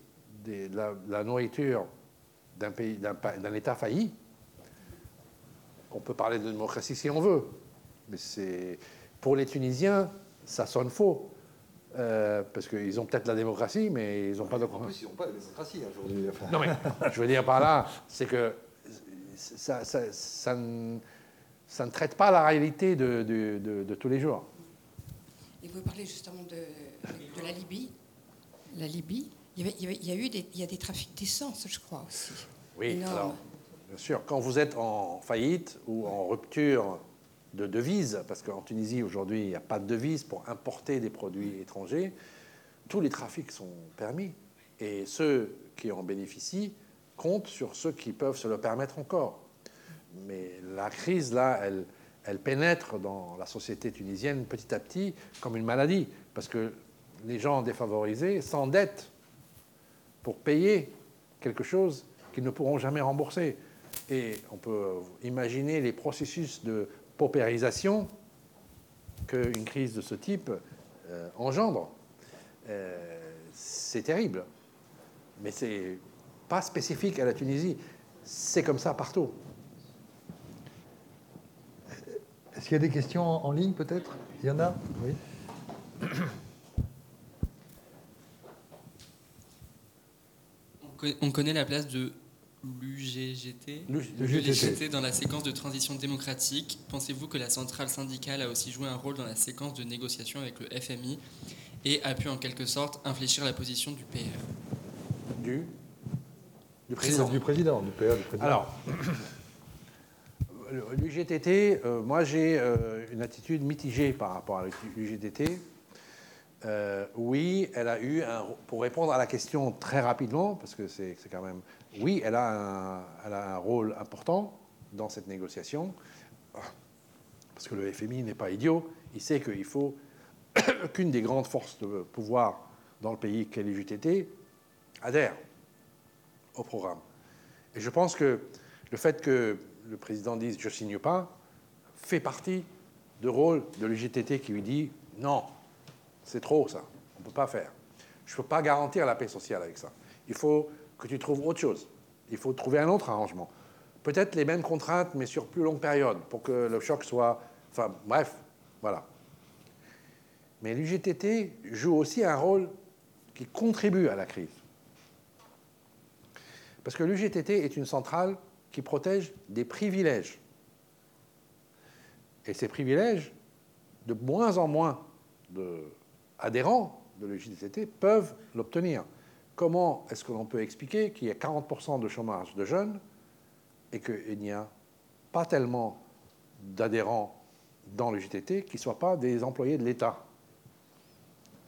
la, la nourriture d'un pays, d'un pa- d'un État failli, on peut parler de démocratie si on veut, mais c'est pour les Tunisiens, ça sonne faux. Euh, parce qu'ils ont peut-être la démocratie, mais ils n'ont pas de. En plus, ils n'ont pas de démocratie aujourd'hui. Enfin, Non, mais je veux dire par là, c'est que ça, ça- ça ça ne traite pas la réalité de, de- de- de tous les jours. Et vous parlez justement de, de la Libye. La Libye, il y, avait- il y avait- il y a eu des, il y a des trafics d'essence, je crois aussi. Oui, Énorme. alors, bien sûr, quand vous êtes en faillite ou en rupture de devise, parce qu'en Tunisie, aujourd'hui, il n'y a pas de devise pour importer des produits étrangers, tous les trafics sont permis. Et ceux qui en bénéficient comptent sur ceux qui peuvent se le permettre encore. Mais la crise, là, elle, pénètre dans la société tunisienne petit à petit comme une maladie, parce que les gens défavorisés s'endettent pour payer quelque chose qu'ils ne pourront jamais rembourser. Et on peut imaginer les processus de paupérisation qu'une crise de ce type euh, engendre. Euh, c'est terrible. Mais c'est pas spécifique à la Tunisie. C'est comme ça partout. Est-ce qu'il y a des questions en, en ligne peut-être? Il y en a? Oui. On co- On connaît la place de l'UGGT dans la séquence de transition démocratique. Pensez-vous que la centrale syndicale a aussi joué un rôle dans la séquence de négociation avec le FMI et a pu en quelque sorte infléchir la position du PR Du, du président. Du président, du PR du président. Alors, l'UGTT, euh, moi j'ai euh, une attitude mitigée par rapport à l'UGTT. Euh, oui, elle a eu un. Pour répondre à la question très rapidement, parce que c'est quand même. Oui, elle a, un, elle a un rôle important dans cette négociation, parce que le FMI n'est pas idiot. Il sait qu'il faut qu'une des grandes forces de pouvoir dans le pays, qu'est l'UGTT, adhère au programme. Et je pense que le fait que le président dise je signe pas fait partie du rôle de l'UGTT qui lui dit non, c'est trop ça, on ne peut pas faire. Je ne peux pas garantir la paix sociale avec ça. Il faut que tu trouves autre chose. Il faut trouver un autre arrangement. Peut-être les mêmes contraintes, mais sur plus longue période, pour que le choc soit. Enfin, bref, voilà. Mais l'UGTT joue aussi un rôle qui contribue à la crise. Parce que l'UGTT est une centrale qui protège des privilèges. Et ces privilèges, de moins en moins d'adhérents de l'UGTT peuvent l'obtenir. Comment est-ce que l'on peut expliquer qu'il y a 40% de chômage de jeunes et qu'il n'y a pas tellement d'adhérents dans l'UGTT qui ne soient pas des employés de l'État?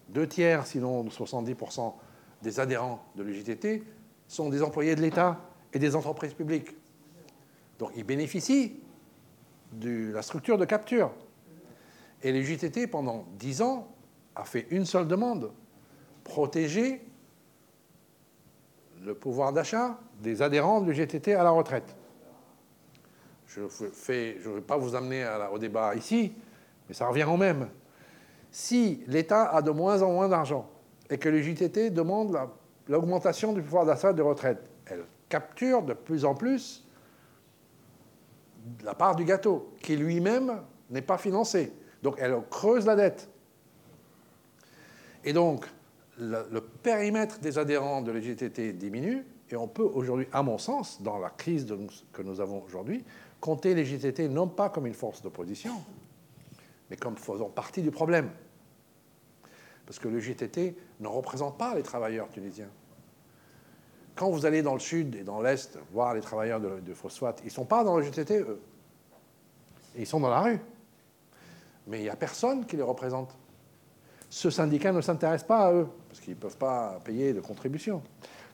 Deux tiers, sinon 70% des adhérents de l'UGTT sont des employés de l'État et des entreprises publiques. Donc ils bénéficient de la structure de capture. Et l'UGTT, pendant 10 ans, a fait une seule demande, protéger le pouvoir d'achat des adhérents de l'UGTT à la retraite. Je ne vais pas vous amener au débat ici, mais ça revient au même. Si l'État a de moins en moins d'argent et que l'UJTT demande l'augmentation du pouvoir d'achat de retraite. Elle capture de plus en plus la part du gâteau, qui lui-même n'est pas financé. Donc elle creuse la dette. Et donc, le, périmètre des adhérents de l'UJTT diminue, et on peut aujourd'hui, à mon sens, dans la crise que nous avons aujourd'hui, compter les JTT non pas comme une force d'opposition, mais comme faisant partie du problème. Parce que le JTT ne représente pas les travailleurs tunisiens. Quand vous allez dans le sud et dans l'est voir les travailleurs de, de phosphate, ils ne sont pas dans le JTT, eux. Ils sont dans la rue. Mais il n'y a personne qui les représente. Ce syndicat ne s'intéresse pas à eux, parce qu'ils ne peuvent pas payer de contributions.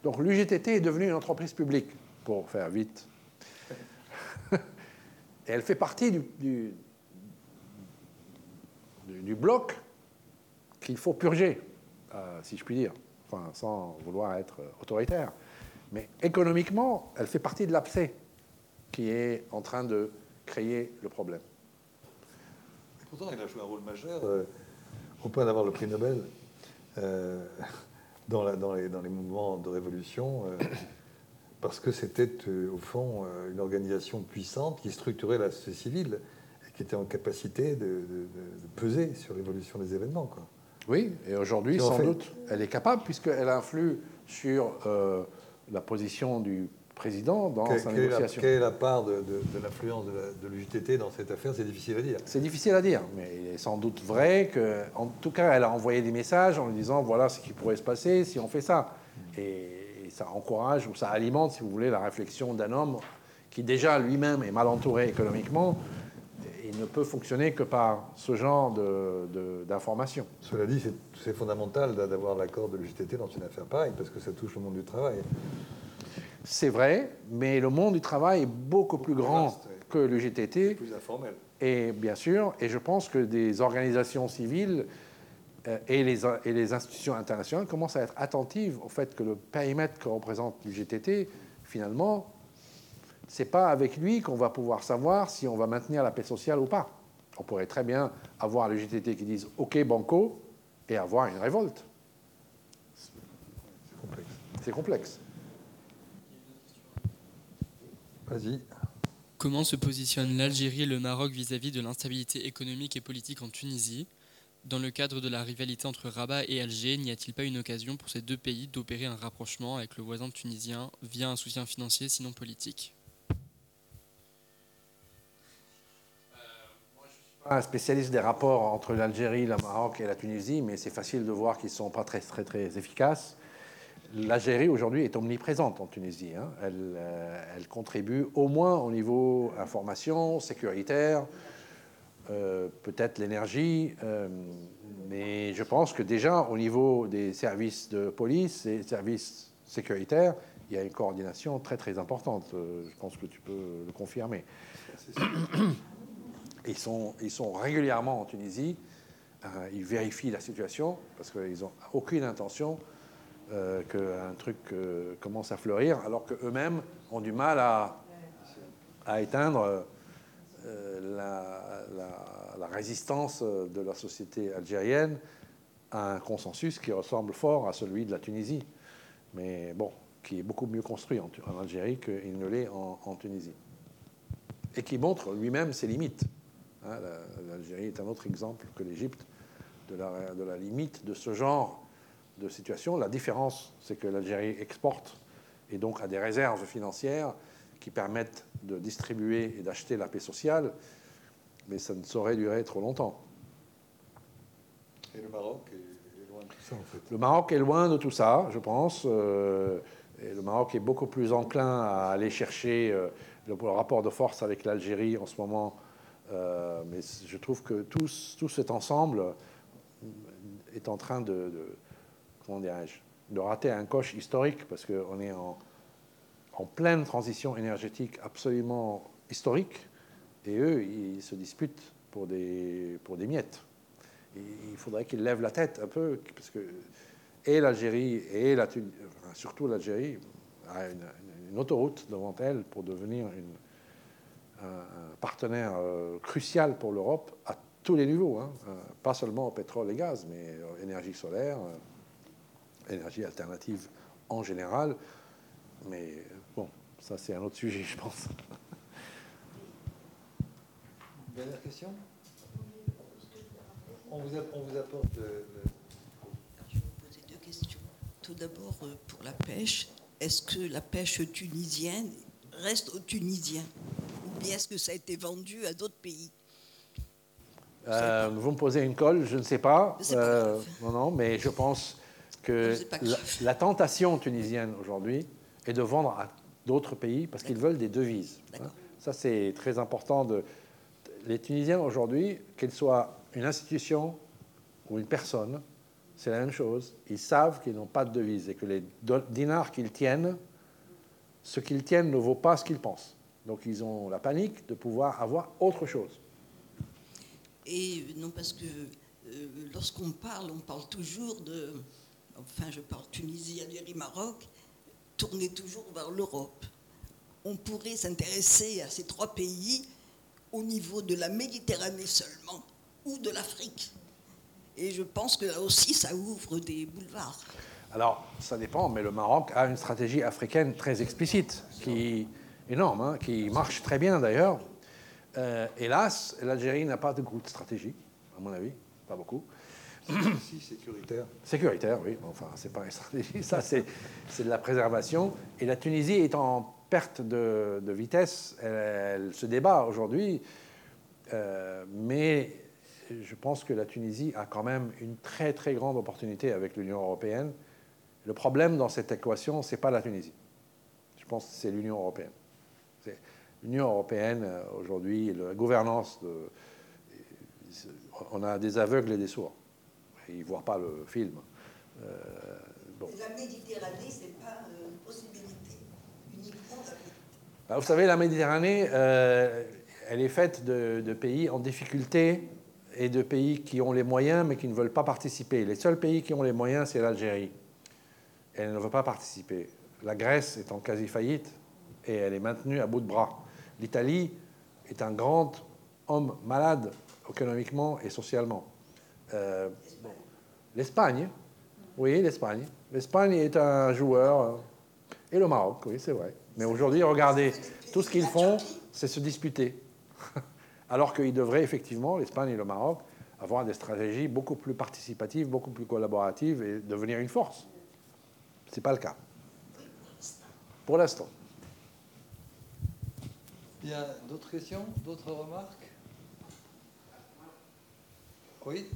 Donc l'UGTT est devenue une entreprise publique, pour faire vite. Et elle fait partie du bloc qu'il faut purger, euh, si je puis dire, enfin, sans vouloir être autoritaire. Mais économiquement, elle fait partie de l'abcès qui est en train de créer le problème. Pourtant, il a joué un rôle majeur euh, au point d'avoir le prix Nobel. Euh, dans, la, dans, les, dans, les, mouvements de révolution, euh, parce que c'était euh, au fond euh, une organisation puissante qui structurait la société civile et qui était en capacité de, de, de peser sur l'évolution des événements. Quoi. Oui, et aujourd'hui, sans fait... doute, elle est capable, puisqu'elle influe sur euh, la position du président dans quelle, sa quelle négociation. Quelle est la part de, l'influence de l'UJTT dans cette affaire? C'est difficile à dire. C'est difficile à dire, mais il est sans doute vrai que, en tout cas, elle a envoyé des messages en lui disant voilà ce qui pourrait se passer si on fait ça. Et, et ça encourage ou ça alimente, si vous voulez, la réflexion d'un homme qui déjà lui-même est mal entouré économiquement et ne peut fonctionner que par ce genre d'informations. Cela dit, c'est fondamental d'avoir l'accord de l'UJTT dans une affaire pareille parce que ça touche le monde du travail. C'est vrai, mais le monde du travail est beaucoup plus grand vaste, que le GTT. plus informel. Et bien sûr, et je pense que des organisations civiles euh, et, les, et les institutions internationales commencent à être attentives au fait que le périmètre que représente le GTT, finalement, c'est pas avec lui qu'on va pouvoir savoir si on va maintenir la paix sociale ou pas. On pourrait très bien avoir le GTT qui dise OK banco et avoir une révolte. C'est complexe. C'est complexe. Vas-y. Comment se positionnent l'Algérie et le Maroc vis-à-vis -vis de l'instabilité économique et politique en Tunisie? Dans le cadre de la rivalité entre Rabat et Alger, n'y a-t-il pas une occasion pour ces deux pays d'opérer un rapprochement avec le voisin tunisien via un soutien financier sinon politique? Un spécialiste des rapports entre l'Algérie, le Maroc et la Tunisie, mais c'est facile de voir qu'ils ne sont pas très, très, très efficaces. L'Algérie aujourd'hui est omniprésente en Tunisie. Hein. Elle, euh, elle, contribue au moins au niveau information, sécuritaire, euh, peut-être l'énergie, euh, mais je pense que déjà au niveau des services de police et services sécuritaires, il y a une coordination très très importante. je pense que tu peux le confirmer. Ils sont, régulièrement en Tunisie, ils vérifient la situation parce qu'ils n'ont aucune intention euh, qu'un truc euh, commence à fleurir, alors qu'eux-mêmes ont du mal à, éteindre euh, la, résistance de la société algérienne à un consensus qui ressemble fort à celui de la Tunisie, mais bon, qui est beaucoup mieux construit en, Algérie qu'il ne l'est en, Tunisie, et qui montre lui-même ses limites. Hein, L'Algérie est un autre exemple que l'Égypte de la, de la limite de ce genre de situation. La différence, c'est que l'Algérie exporte et donc a des réserves financières qui permettent de distribuer et d'acheter la paix sociale, mais ça ne saurait durer trop longtemps. Et le Maroc est loin de tout ça, en fait. Le Maroc est loin de tout ça, je pense. Euh, et le Maroc est beaucoup plus enclin à aller chercher euh, le, le, rapport de force avec l'Algérie en ce moment. Euh, mais je trouve que tout, cet ensemble est en train de, de comment de rater un coche historique parce qu'on est en, pleine transition énergétique absolument historique et eux, ils se disputent pour des, pour des miettes. Et il faudrait qu'ils lèvent la tête un peu parce que et l'Algérie et surtout l'Algérie a une, une, autoroute devant elle pour devenir une, un, un, partenaire euh, crucial pour l'Europe à tous les niveaux, hein, pas seulement au pétrole et gaz, mais euh, énergie solaire. Euh, énergie alternative en général. Mais bon, ça c'est un autre sujet, je pense. Dernière question? On vous, apporte. Je vais vous poser deux questions. Tout d'abord, euh, pour la pêche, est-ce que la pêche tunisienne reste aux Tunisiens bien est-ce que ça a été vendu à d'autres pays? Euh, vous me posez une colle, je ne sais pas. Euh, non, non, mais je pense que la, tentation tunisienne aujourd'hui est de vendre à d'autres pays parce qu'ils veulent des devises. Hein. Ça, c'est très important. De... Les Tunisiens aujourd'hui, qu'ils soient une institution ou une personne, c'est la même chose. Ils savent qu'ils n'ont pas de devises et que les dinars qu'ils tiennent, ce qu'ils tiennent ne vaut pas ce qu'ils pensent. Donc ils ont la panique de pouvoir avoir autre chose. Et non, parce que euh, lorsqu'on parle, on parle toujours de, enfin je parle Tunisie, Algérie, Maroc, tourner toujours vers l'Europe. On pourrait s'intéresser à ces trois pays au niveau de la Méditerranée seulement ou de l'Afrique. Et je pense que là aussi, ça ouvre des boulevards. Alors, ça dépend, mais le Maroc a une stratégie africaine très explicite, qui énorme, hein, qui marche très bien d'ailleurs. Euh, hélas, l'Algérie n'a pas de grande stratégie, à mon avis, pas beaucoup. Si, sécuritaire. Sécuritaire, oui. Enfin, c'est pas une stratégie, ça, c'est de la préservation. Et la Tunisie est en perte de, vitesse. Elle, se débat aujourd'hui, euh, mais je pense que la Tunisie a quand même une très très grande opportunité avec l'Union européenne. Le problème dans cette équation, ce n'est pas la Tunisie. Je pense que c'est l'Union européenne. L'Union européenne, euh, aujourd'hui, la gouvernance, de, on a des aveugles et des sourds. Ils ne voient pas le film. Euh, La Méditerranée, ce n'est pas une possibilité, uniquement la bah, Vous savez, la Méditerranée, euh, elle est faite de, de, pays en difficulté et de pays qui ont les moyens mais qui ne veulent pas participer. Les seuls pays qui ont les moyens, c'est l'Algérie. Elle ne veut pas participer. La Grèce est en quasi-faillite et elle est maintenue à bout de bras. L'Italie est un grand homme malade économiquement et socialement. Euh, L'Espagne, oui, l'Espagne. L'Espagne est un joueur, euh, et le Maroc, oui, c'est vrai. Mais aujourd'hui, regardez, tout ce qu'ils font, c'est se disputer. Alors qu'ils devraient effectivement, l'Espagne et le Maroc, avoir des stratégies beaucoup plus participatives, beaucoup plus collaboratives et devenir une force. Ce n'est pas le cas. Pour l'instant. Bien, d'autres questions D'autres remarques? Oui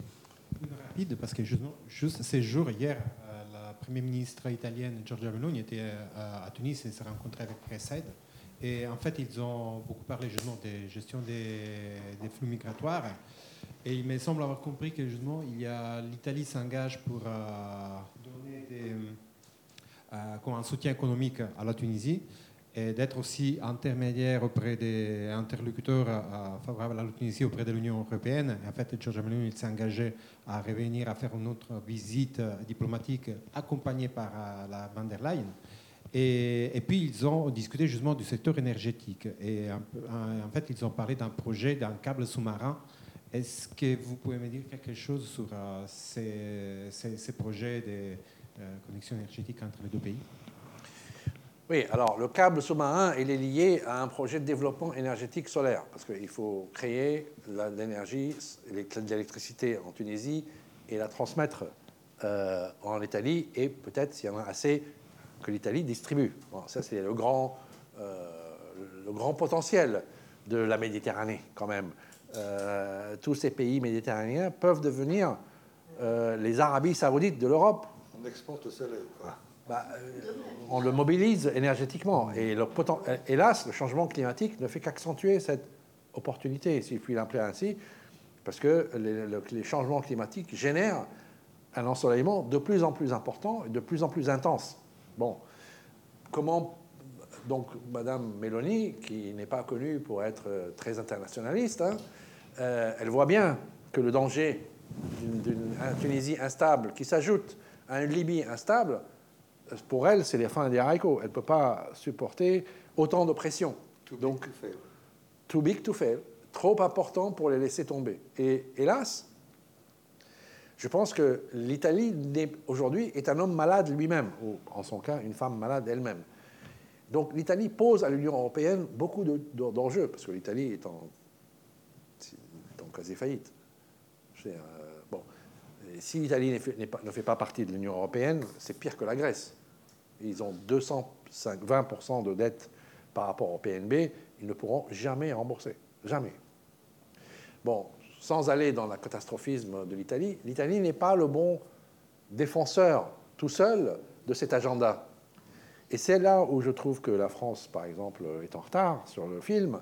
Rapide, parce que juste ces jours, hier, euh, la première ministre italienne Giorgia Meloni était euh, à Tunis et s'est rencontrée avec Preside. Et en fait, ils ont beaucoup parlé justement de gestion des, flux migratoires. Et il me semble avoir compris que justement, l'Italie s'engage pour euh, donner comme un soutien économique à la Tunisie et d'être aussi intermédiaire auprès des interlocuteurs euh, favorables à Tunisie auprès de l'Union européenne. en fait, Giorgia Meloni s'est engagé à revenir à faire une autre visite diplomatique accompagnée par la van der Leyen. Et, puis, ils ont discuté justement du secteur énergétique. Et en fait, ils ont parlé d'un projet, d'un câble sous-marin. Est-ce que vous pouvez me dire quelque chose sur euh, ces, projets de euh, connexion énergétique entre les deux pays? Oui, alors le câble sous-marin, il est lié à un projet de développement énergétique solaire, parce qu'il faut créer l'énergie, l'électricité en Tunisie et la transmettre euh, en Italie, et peut-être, s'il y en a assez, que l'Italie distribue. ça, c'est le grand, euh, le grand potentiel de la Méditerranée, quand même. Euh, tous ces pays méditerranéens peuvent devenir les Arabies saoudites de l'Europe. On exporte le soleil. Bah, on le mobilise énergétiquement. Et le hélas, le changement climatique ne fait qu'accentuer cette opportunité, s'il puis l'appeler ainsi, parce que les, changements climatiques génèrent un ensoleillement de plus en plus important et de plus en plus intense. Bon, comment donc Madame Mélanie, qui n'est pas connue pour être euh, très internationaliste, hein, euh, elle voit bien que le danger d'une Tunisie instable qui s'ajoute à une Libye instable, pour elle, c'est les fins des haricots. Elle ne peut pas supporter autant de pression. Too donc, big to fail. Too big to fail. Trop important pour les laisser tomber. Et hélas, Je pense que l'Italie aujourd'hui est un homme malade lui-même, ou en son cas une femme malade elle-même. Donc l'Italie pose à l'Union européenne beaucoup d'enjeux, parce que l'Italie est en, quasi faillite. Si l'Italie ne fait pas partie de l'Union européenne, c'est pire que la Grèce. Ils ont 220% de dette par rapport au PNB, ils ne pourront jamais rembourser. Jamais. Bon, sans aller dans le catastrophisme de l'Italie, l'Italie n'est pas le bon défenseur tout seul de cet agenda. Et c'est là où je trouve que la France, par exemple, est en retard sur le film.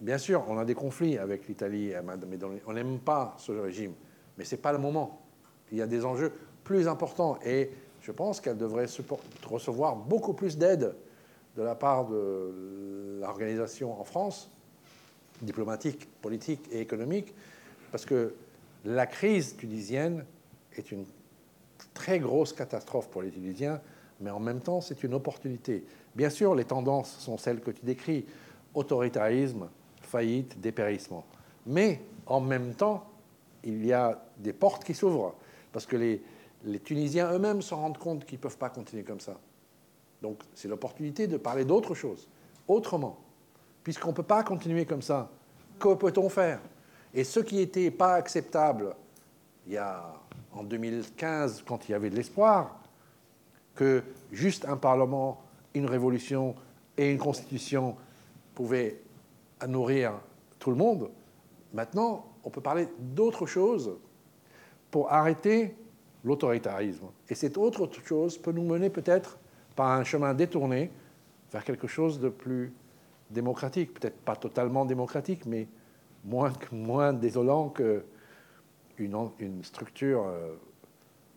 Bien sûr, on a des conflits avec l'Italie, mais on n'aime pas ce régime. Mais ce n'est pas le moment. Il y a des enjeux plus importants. Et je pense qu'elle devrait recevoir beaucoup plus d'aide de la part de l'organisation en France, diplomatique, politique et économique, parce que la crise tunisienne est une très grosse catastrophe pour les Tunisiens, mais en même temps, c'est une opportunité. Bien sûr, les tendances sont celles que tu décris, autoritarisme, faillite, dépérissement. Mais en même temps, il y a des portes qui s'ouvrent, parce que les, Tunisiens eux-mêmes se rendent compte qu'ils ne peuvent pas continuer comme ça. Donc c'est l'opportunité de parler d'autre chose, autrement. Puisqu'on ne peut pas continuer comme ça, que peut-on faire? Et ce qui n'était pas acceptable il en 2015, quand il y avait de l'espoir, que juste un Parlement, une révolution et une constitution pouvaient nourrir tout le monde, maintenant, on peut parler d'autre chose pour arrêter l'autoritarisme. Et cette autre chose peut nous mener peut-être par un chemin détourné vers quelque chose de plus démocratique, peut-être pas totalement démocratique, mais moins, désolant qu'une une structure euh,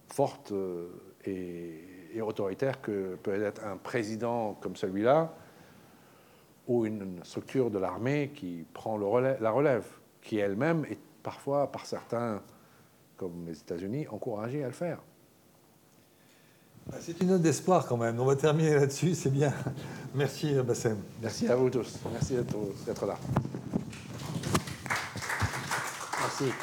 forte euh, et, autoritaire que peut être un président comme celui-là, ou une structure de l'armée qui prend la relève, qui elle-même est parfois, par certains, comme les États-Unis, encouragée à le faire. Bah, c'est une note d'espoir quand même. On va terminer là-dessus, c'est bien. Merci Bassem. Merci à vous tous. Merci d'être là. Merci.